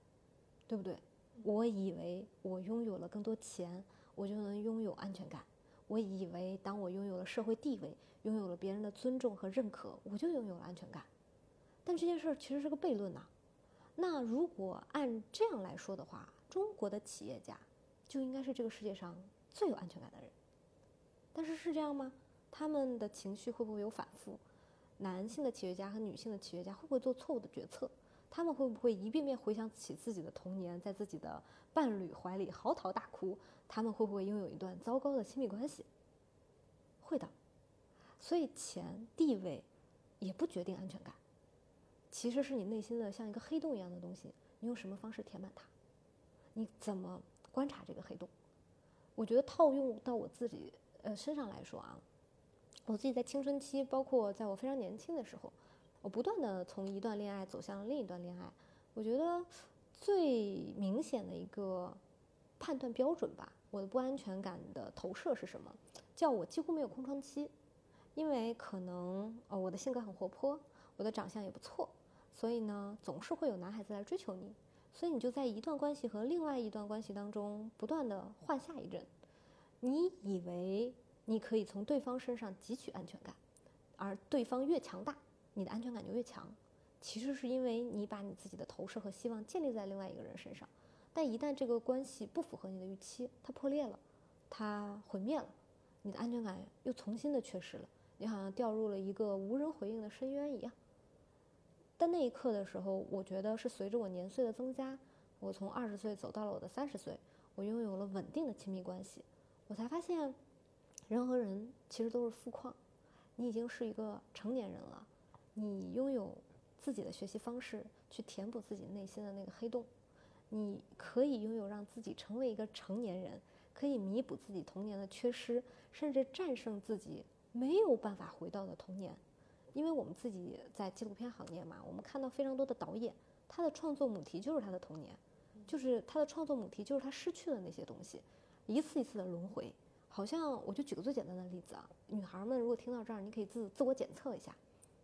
对不对？我以为我拥有了更多钱，我就能拥有安全感。我以为当我拥有了社会地位，拥有了别人的尊重和认可，我就拥有了安全感。但这件事其实是个悖论呐。那如果按这样来说的话，中国的企业家就应该是这个世界上最有安全感的人。但是是这样吗？他们的情绪会不会有反复？男性的企业家和女性的企业家会不会做错误的决策？他们会不会一遍遍回想起自己的童年，在自己的伴侣怀里嚎啕大哭？他们会不会拥有一段糟糕的亲密关系？会的。所以钱、地位也不决定安全感，其实是你内心的像一个黑洞一样的东西，你用什么方式填满它？你怎么观察这个黑洞？我觉得套用到我自己呃身上来说啊，我自己在青春期，包括在我非常年轻的时候。我不断的从一段恋爱走向另一段恋爱，我觉得最明显的一个判断标准吧，我的不安全感的投射是什么？叫我几乎没有空窗期，因为可能呃我的性格很活泼，我的长相也不错，所以呢总是会有男孩子来追求你，所以你就在一段关系和另外一段关系当中不断的换下一任，你以为你可以从对方身上汲取安全感，而对方越强大。你的安全感就越强，其实是因为你把你自己的投射和希望建立在另外一个人身上，但一旦这个关系不符合你的预期，它破裂了，它毁灭了，你的安全感又重新的缺失了，你好像掉入了一个无人回应的深渊一样。但那一刻的时候，我觉得是随着我年岁的增加，我从二十岁走到了我的三十岁，我拥有了稳定的亲密关系，我才发现，人和人其实都是富矿，你已经是一个成年人了。你拥有自己的学习方式，去填补自己内心的那个黑洞。你可以拥有让自己成为一个成年人，可以弥补自己童年的缺失，甚至战胜自己没有办法回到的童年。因为我们自己在纪录片行业嘛，我们看到非常多的导演，他的创作母题就是他的童年，就是他的创作母题就是他失去的那些东西，一次一次的轮回。好像我就举个最简单的例子啊，女孩们如果听到这儿，你可以自自我检测一下，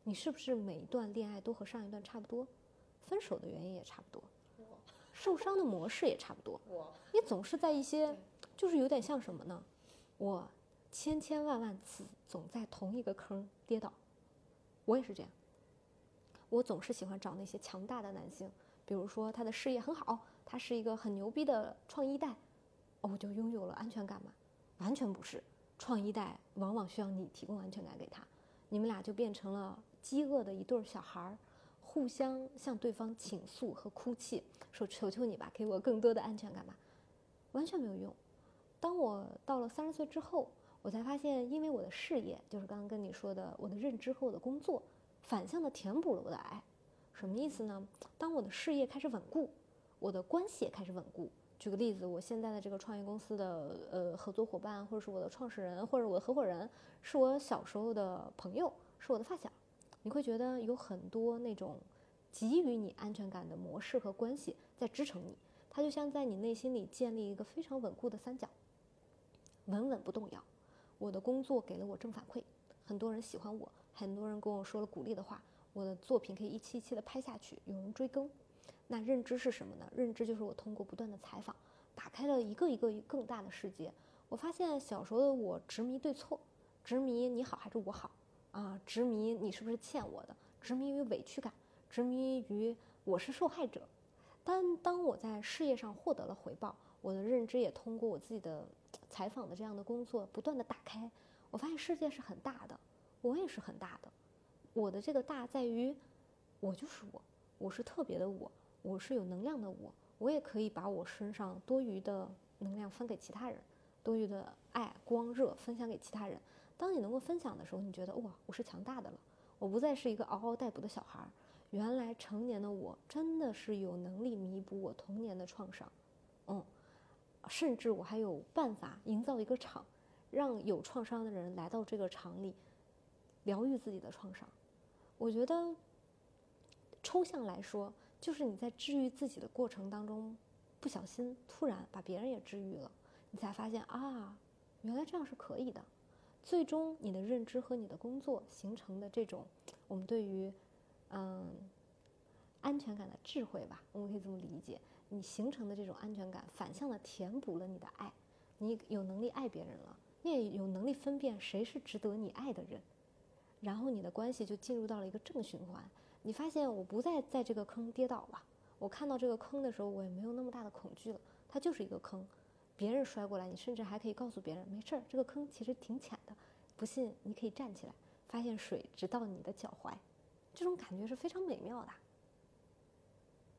你是不是每一段恋爱都和上一段差不多，分手的原因也差不多，受伤的模式也差不多，你总是在一些，就是有点像什么呢？我千千万万次总在同一个坑跌倒，我也是这样。我总是喜欢找那些强大的男性，比如说他的事业很好，他是一个很牛逼的创一代，哦我就拥有了安全感嘛。完全不是，创一代往往需要你提供安全感给他，你们俩就变成了饥饿的一对小孩儿，互相向对方倾诉和哭泣，说求求你吧，给我更多的安全感吧，完全没有用。当我到了三十岁之后，我才发现，因为我的事业，就是刚刚跟你说的，我的认知和我的工作，反向的填补了我的爱。什么意思呢？当我的事业开始稳固，我的关系也开始稳固。举个例子，我现在的这个创业公司的呃合作伙伴，或者是我的创始人，或者我的合伙人，是我小时候的朋友，是我的发小。你会觉得有很多那种给予你安全感的模式和关系在支撑你，它就像在你内心里建立一个非常稳固的三角，稳稳不动摇。我的工作给了我正反馈，很多人喜欢我，很多人跟我说了鼓励的话，我的作品可以一期一期的拍下去，有人追更。那认知是什么呢？认知就是我通过不断的采访，打开了一个一个更大的世界。我发现小时候的我执迷对错，执迷你好还是我好啊？执迷你是不是欠我的？执迷于委屈感，执迷于我是受害者。但当我在事业上获得了回报，我的认知也通过我自己的采访的这样的工作不断的打开。我发现世界是很大的，我也是很大的。我的这个大在于，我就是我，我是特别的我。我是有能量的我，我也可以把我身上多余的能量分给其他人，多余的爱、光、热分享给其他人。当你能够分享的时候，你觉得哇，我是强大的了，我不再是一个嗷嗷待哺的小孩儿。原来成年的我真的是有能力弥补我童年的创伤，嗯，甚至我还有办法营造一个场，让有创伤的人来到这个场里，疗愈自己的创伤。我觉得，抽象来说。就是你在治愈自己的过程当中，不小心突然把别人也治愈了，你才发现啊，原来这样是可以的。最终，你的认知和你的工作形成的这种，我们对于嗯安全感的智慧吧，我们可以这么理解。你形成的这种安全感，反向的填补了你的爱，你有能力爱别人了，你也有能力分辨谁是值得你爱的人，然后你的关系就进入到了一个正循环。你发现我不再在这个坑跌倒了，我看到这个坑的时候，我也没有那么大的恐惧了。它就是一个坑，别人摔过来，你甚至还可以告诉别人没事儿，这个坑其实挺浅的。不信你可以站起来，发现水直到你的脚踝，这种感觉是非常美妙的。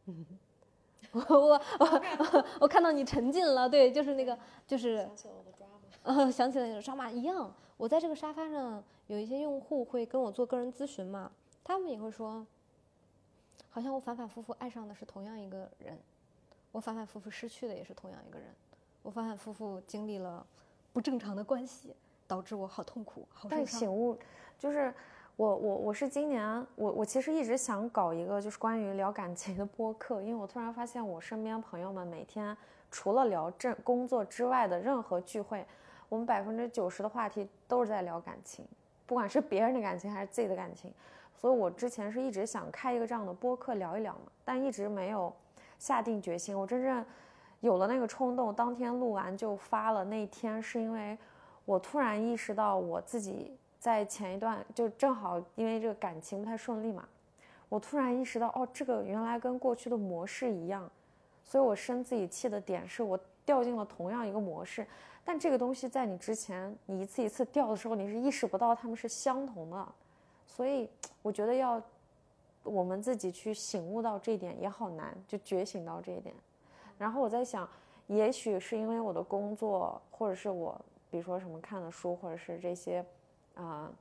嗯，*laughs* 我我 *laughs* 我 *laughs* 我看到你沉浸了，对，就是那个就是想起了我的抓马，呃，想起了那个抓马一样。我在这个沙发上，有一些用户会跟我做个人咨询嘛，他们也会说。好像我反反复复爱上的是同样一个人，我反反复复失去的也是同样一个人，我反反复复经历了不正常的关系，导致我好痛苦，好但醒悟就是我我我是今年我我其实一直想搞一个就是关于聊感情的播客，因为我突然发现我身边朋友们每天除了聊正工作之外的任何聚会，我们百分之九十的话题都是在聊感情，不管是别人的感情还是自己的感情。所以，我之前是一直想开一个这样的播客聊一聊嘛，但一直没有下定决心。我真正有了那个冲动，当天录完就发了。那天是因为我突然意识到，我自己在前一段就正好因为这个感情不太顺利嘛，我突然意识到，哦，这个原来跟过去的模式一样。所以我生自己气的点是我掉进了同样一个模式，但这个东西在你之前你一次一次掉的时候，你是意识不到他们是相同的。所以我觉得要我们自己去醒悟到这一点也好难，就觉醒到这一点。然后我在想，也许是因为我的工作，或者是我比如说什么看的书，或者是这些啊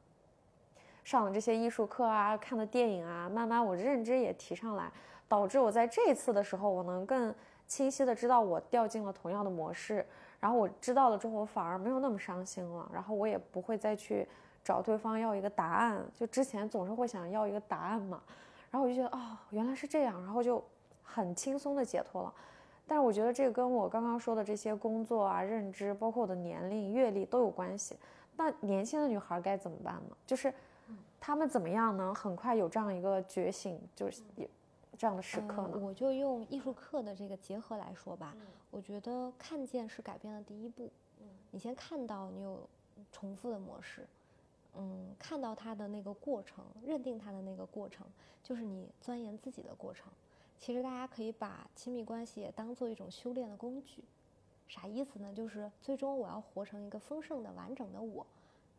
上了这些艺术课啊，看的电影啊，慢慢我认知也提上来，导致我在这一次的时候，我能更清晰的知道我掉进了同样的模式，然后我知道了之后，我反而没有那么伤心了，然后我也不会再去找对方要一个答案，就之前总是会想要一个答案嘛，然后我就觉得哦，原来是这样，然后就很轻松的解脱了。但是我觉得这个跟我刚刚说的这些工作啊、认知，包括我的年龄、阅历都有关系。那年轻的女孩该怎么办呢？就是她们怎么样能很快有这样一个觉醒，就是有这样的时刻呢？我就用艺术课的这个结合来说吧，我觉得看见是改变的第一步。你先看到你有重复的模式，嗯，看到它的那个过程，认定它的那个过程，就是你钻研自己的过程。其实大家可以把亲密关系也当做一种修炼的工具，啥意思呢？就是最终我要活成一个丰盛的、完整的我。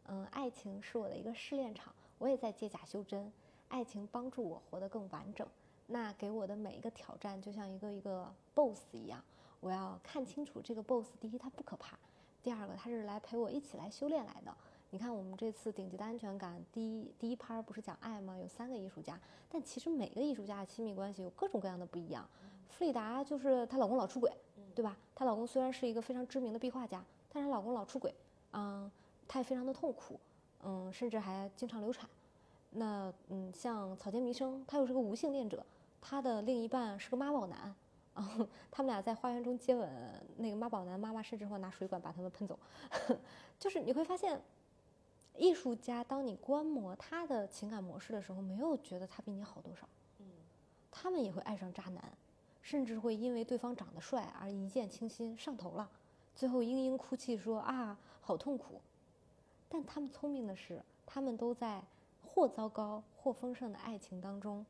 嗯，爱情是我的一个试炼场，我也在借假修真。爱情帮助我活得更完整，那给我的每一个挑战就像一个一个 BOSS 一样，我要看清楚这个 BOSS。第一，他不可怕；第二个，他是来陪我一起来修炼来的。你看，我们这次顶级的安全感第一第一趴不是讲爱吗？有三个艺术家，但其实每个艺术家的亲密关系有各种各样的不一样。弗里达就是她老公老出轨，对吧？她老公虽然是一个非常知名的壁画家，但是她老公老出轨，嗯，她也非常的痛苦，嗯，甚至还经常流产。那嗯，像草间弥生，他又是个无性恋者，他的另一半是个妈宝男，啊，*laughs* 他们俩在花园中接吻，那个妈宝男妈妈甚至会拿水管把他们喷走，*laughs* 就是你会发现。艺术家，当你观摩他的情感模式的时候，没有觉得他比你好多少。嗯，他们也会爱上渣男，甚至会因为对方长得帅而一见倾心上头了，最后嘤嘤哭泣说啊，好痛苦。但他们聪明的是，他们都在或糟糕或丰盛的爱情当中，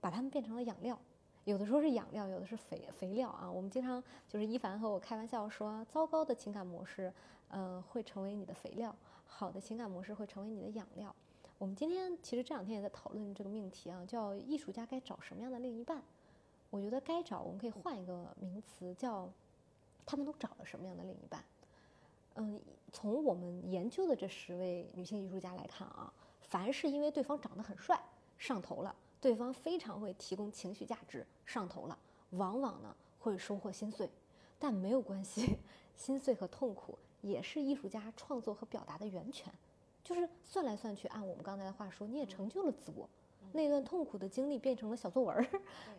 把他们变成了养料。有的时候是养料，有的是肥肥料啊。我们经常就是一凡和我开玩笑说，糟糕的情感模式，呃，会成为你的肥料；好的情感模式会成为你的养料。我们今天其实这两天也在讨论这个命题啊，叫艺术家该找什么样的另一半？我觉得该找，我们可以换一个名词，叫他们都找了什么样的另一半？嗯，从我们研究的这十位女性艺术家来看啊，凡是因为对方长得很帅上头了。对方非常会提供情绪价值，上头了，往往呢会收获心碎，但没有关系，*laughs* 心碎和痛苦也是艺术家创作和表达的源泉。就是算来算去，按我们刚才的话说，你也成就了自我，那段痛苦的经历变成了小作文儿，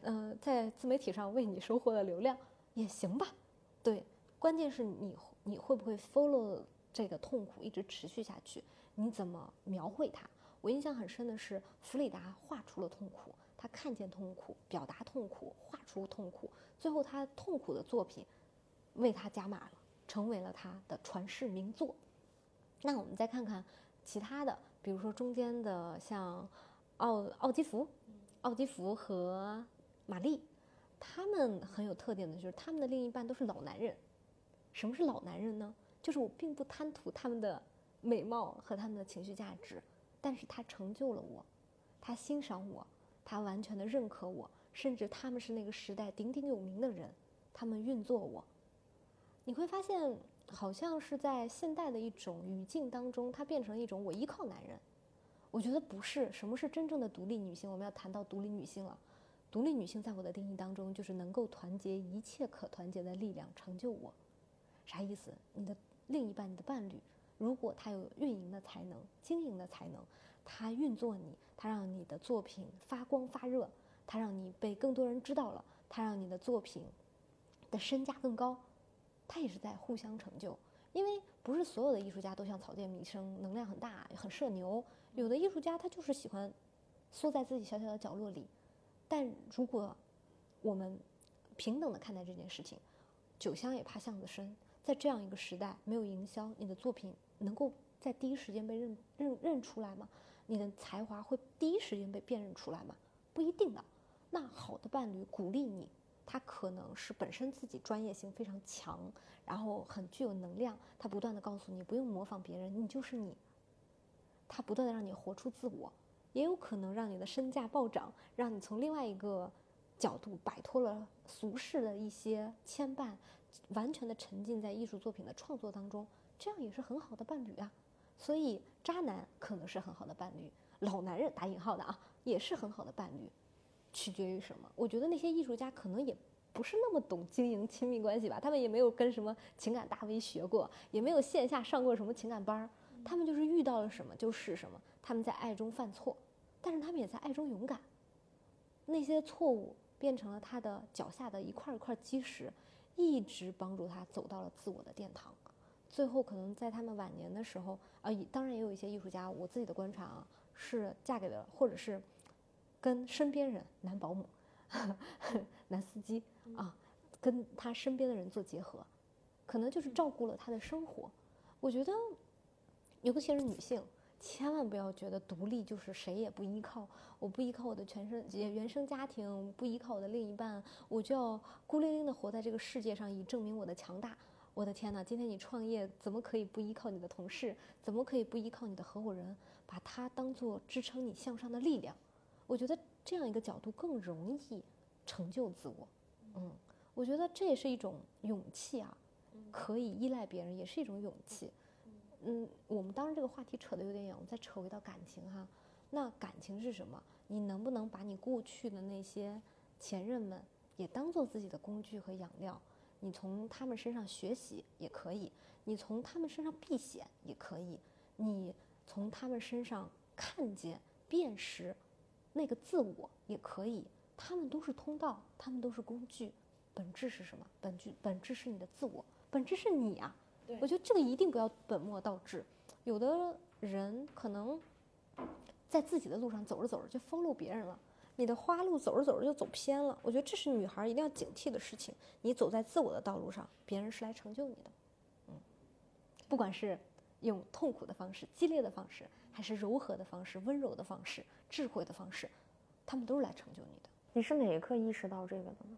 嗯，在自媒体上为你收获了流量，也行吧。对，关键是你你会不会 follow 这个痛苦一直持续下去？你怎么描绘它？我印象很深的是，弗里达画出了痛苦，他看见痛苦，表达痛苦，画出痛苦，最后他痛苦的作品为他加码了，成为了他的传世名作。那我们再看看其他的，比如说中间的像奥奥基福，奥基福和玛丽，他们很有特点的就是他们的另一半都是老男人。什么是老男人呢？就是我并不贪图他们的美貌和他们的情绪价值。但是他成就了我，他欣赏我，他完全的认可我，甚至他们是那个时代鼎鼎有名的人，他们运作我。你会发现，好像是在现代的一种语境当中，它变成了一种我依靠男人。我觉得不是。什么是真正的独立女性？我们要谈到独立女性了。独立女性在我的定义当中，就是能够团结一切可团结的力量，成就我。啥意思？你的另一半，你的伴侣。如果他有运营的才能、经营的才能，他运作你，他让你的作品发光发热，他让你被更多人知道了，他让你的作品的身价更高，他也是在互相成就。因为不是所有的艺术家都像草间弥生，能量很大，很社牛。有的艺术家他就是喜欢缩在自己小小的角落里。但如果我们平等的看待这件事情，酒香也怕巷子深。在这样一个时代，没有营销，你的作品。能够在第一时间被认认认出来吗？你的才华会第一时间被辨认出来吗？不一定的。那好的伴侣鼓励你，他可能是本身自己专业性非常强，然后很具有能量，他不断的告诉你不用模仿别人，你就是你。他不断的让你活出自我，也有可能让你的身价暴涨，让你从另外一个角度摆脱了俗世的一些牵绊，完全的沉浸在艺术作品的创作当中。这样也是很好的伴侣啊，所以渣男可能是很好的伴侣，老男人打引号的啊，也是很好的伴侣。取决于什么？我觉得那些艺术家可能也不是那么懂经营亲密关系吧，他们也没有跟什么情感大 V 学过，也没有线下上过什么情感班儿，他们就是遇到了什么就是什么，他们在爱中犯错，但是他们也在爱中勇敢。那些错误变成了他的脚下的一块一块基石，一直帮助他走到了自我的殿堂。最后可能在他们晚年的时候，啊，当然也有一些艺术家，我自己的观察啊，是嫁给了或者是跟身边人，男保姆、*laughs* 男司机啊，跟他身边的人做结合，可能就是照顾了他的生活。我觉得，尤其是女性。千万不要觉得独立就是谁也不依靠，我不依靠我的全身原生家庭，不依靠我的另一半，我就要孤零零的活在这个世界上，以证明我的强大。我的天哪！今天你创业，怎么可以不依靠你的同事？怎么可以不依靠你的合伙人？把他当做支撑你向上的力量？我觉得这样一个角度更容易成就自我。嗯，我觉得这也是一种勇气啊，可以依赖别人，也是一种勇气。嗯，我们当然这个话题扯得有点远，我们再扯回到感情哈。那感情是什么？你能不能把你过去的那些前任们也当做自己的工具和养料？你从他们身上学习也可以，你从他们身上避险也可以，你从他们身上看见、辨识那个自我也可以。他们都是通道，他们都是工具，本质是什么？本质本质是你的自我，本质是你啊。我觉得这个一定不要本末倒置，有的人可能在自己的路上走着走着就 follow 别人了，你的花路走着走着就走偏了。我觉得这是女孩一定要警惕的事情。你走在自我的道路上，别人是来成就你的，嗯，不管是用痛苦的方式、激烈的方式，还是柔和的方式、温柔的方式、智慧的方式，他们都是来成就你的。你是哪一刻意识到这个的呢？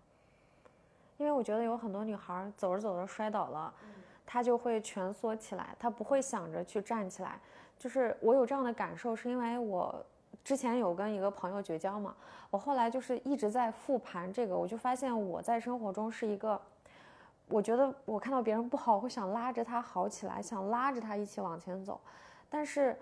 因为我觉得有很多女孩走着走着摔倒了。她就会蜷缩起来，她不会想着去站起来。就是我有这样的感受，是因为我之前有跟一个朋友绝交嘛。我后来就是一直在复盘这个，我就发现我在生活中是一个，我觉得我看到别人不好，我会想拉着他好起来，想拉着他一起往前走。但是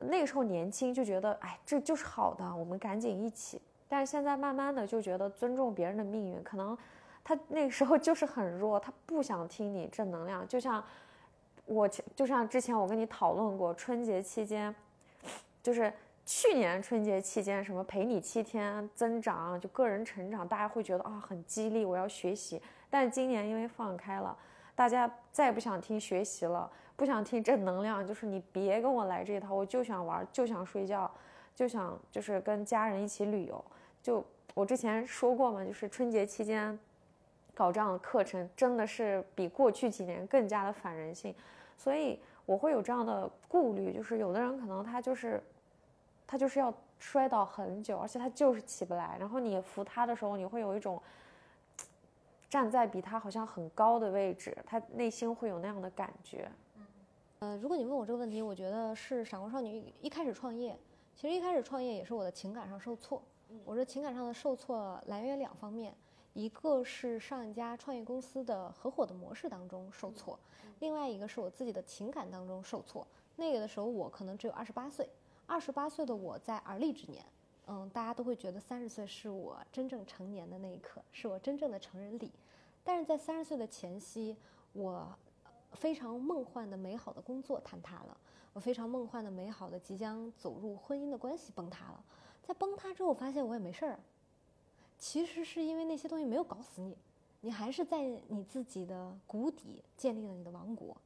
那个时候年轻，就觉得哎，这就是好的，我们赶紧一起。但是现在慢慢的就觉得尊重别人的命运，可能。他那个时候就是很弱，他不想听你正能量。就像我，就像之前我跟你讨论过，春节期间，就是去年春节期间，什么陪你七天增长，就个人成长，大家会觉得啊很激励，我要学习。但是今年因为放开了，大家再也不想听学习了，不想听正能量，就是你别跟我来这一套，我就想玩，就想睡觉，就想就是跟家人一起旅游。就我之前说过嘛，就是春节期间。搞这样的课程真的是比过去几年更加的反人性，所以我会有这样的顾虑，就是有的人可能他就是，他就是要摔倒很久，而且他就是起不来，然后你扶他的时候，你会有一种站在比他好像很高的位置，他内心会有那样的感觉。嗯，呃，如果你问我这个问题，我觉得是闪光少女一开始创业，其实一开始创业也是我的情感上受挫，我说情感上的受挫来源于两方面。一个是上一家创业公司的合伙的模式当中受挫，另外一个是我自己的情感当中受挫。那个的时候我可能只有二十八岁，二十八岁的我在而立之年，嗯，大家都会觉得三十岁是我真正成年的那一刻，是我真正的成人礼。但是在三十岁的前夕，我非常梦幻的美好的工作坍塌了，我非常梦幻的美好的即将走入婚姻的关系崩塌了。在崩塌之后，发现我也没事儿。其实是因为那些东西没有搞死你，你还是在你自己的谷底建立了你的王国，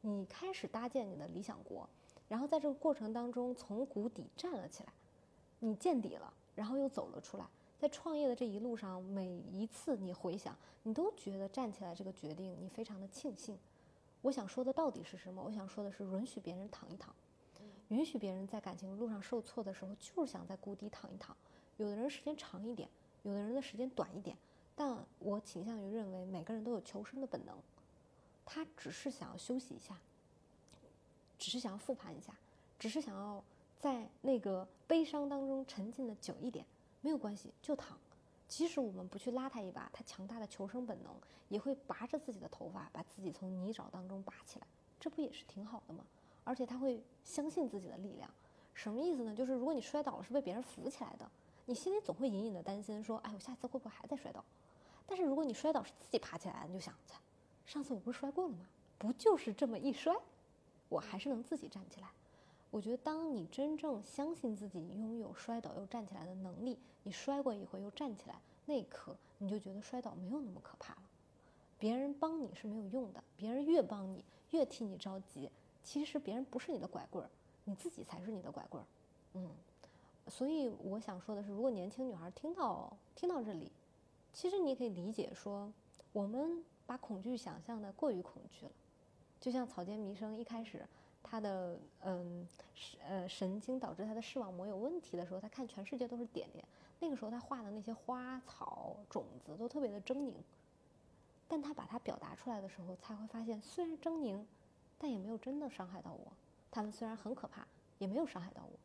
你开始搭建你的理想国，然后在这个过程当中从谷底站了起来，你见底了，然后又走了出来。在创业的这一路上，每一次你回想，你都觉得站起来这个决定你非常的庆幸。我想说的到底是什么？我想说的是允许别人躺一躺，允许别人在感情路上受挫的时候，就是想在谷底躺一躺。有的人时间长一点。有的人的时间短一点，但我倾向于认为每个人都有求生的本能，他只是想要休息一下，只是想要复盘一下，只是想要在那个悲伤当中沉浸的久一点，没有关系，就躺。即使我们不去拉他一把，他强大的求生本能也会拔着自己的头发，把自己从泥沼当中拔起来，这不也是挺好的吗？而且他会相信自己的力量，什么意思呢？就是如果你摔倒了，是被别人扶起来的。你心里总会隐隐的担心说，哎，我下次会不会还在摔倒？但是如果你摔倒是自己爬起来，你就想，上次我不是摔过了吗？不就是这么一摔，我还是能自己站起来。我觉得，当你真正相信自己拥有摔倒又站起来的能力，你摔过一回又站起来，那一刻你就觉得摔倒没有那么可怕了。别人帮你是没有用的，别人越帮你越替你着急，其实别人不是你的拐棍儿，你自己才是你的拐棍儿。嗯，所以我想说的是，如果年轻女孩听到听到这里，其实你可以理解说，我们把恐惧想象的过于恐惧了，就像草间弥生一开始。他的嗯神呃神经导致他的视网膜有问题的时候，他看全世界都是点点。那个时候他画的那些花草种子都特别的狰狞，但他把它表达出来的时候，才会发现虽然狰狞，但也没有真的伤害到我。他们虽然很可怕，也没有伤害到我。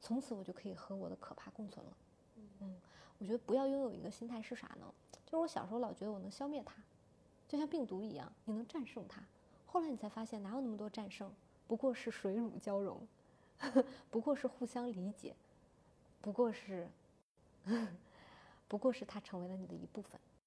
从此我就可以和我的可怕共存了。嗯，我觉得不要拥有一个心态是啥呢？就是我小时候老觉得我能消灭它，就像病毒一样，你能战胜它。后来你才发现哪有那么多战胜。不过是水乳交融，*laughs* 不过是互相理解，不过是，*laughs* 不过是他成为了你的一部分。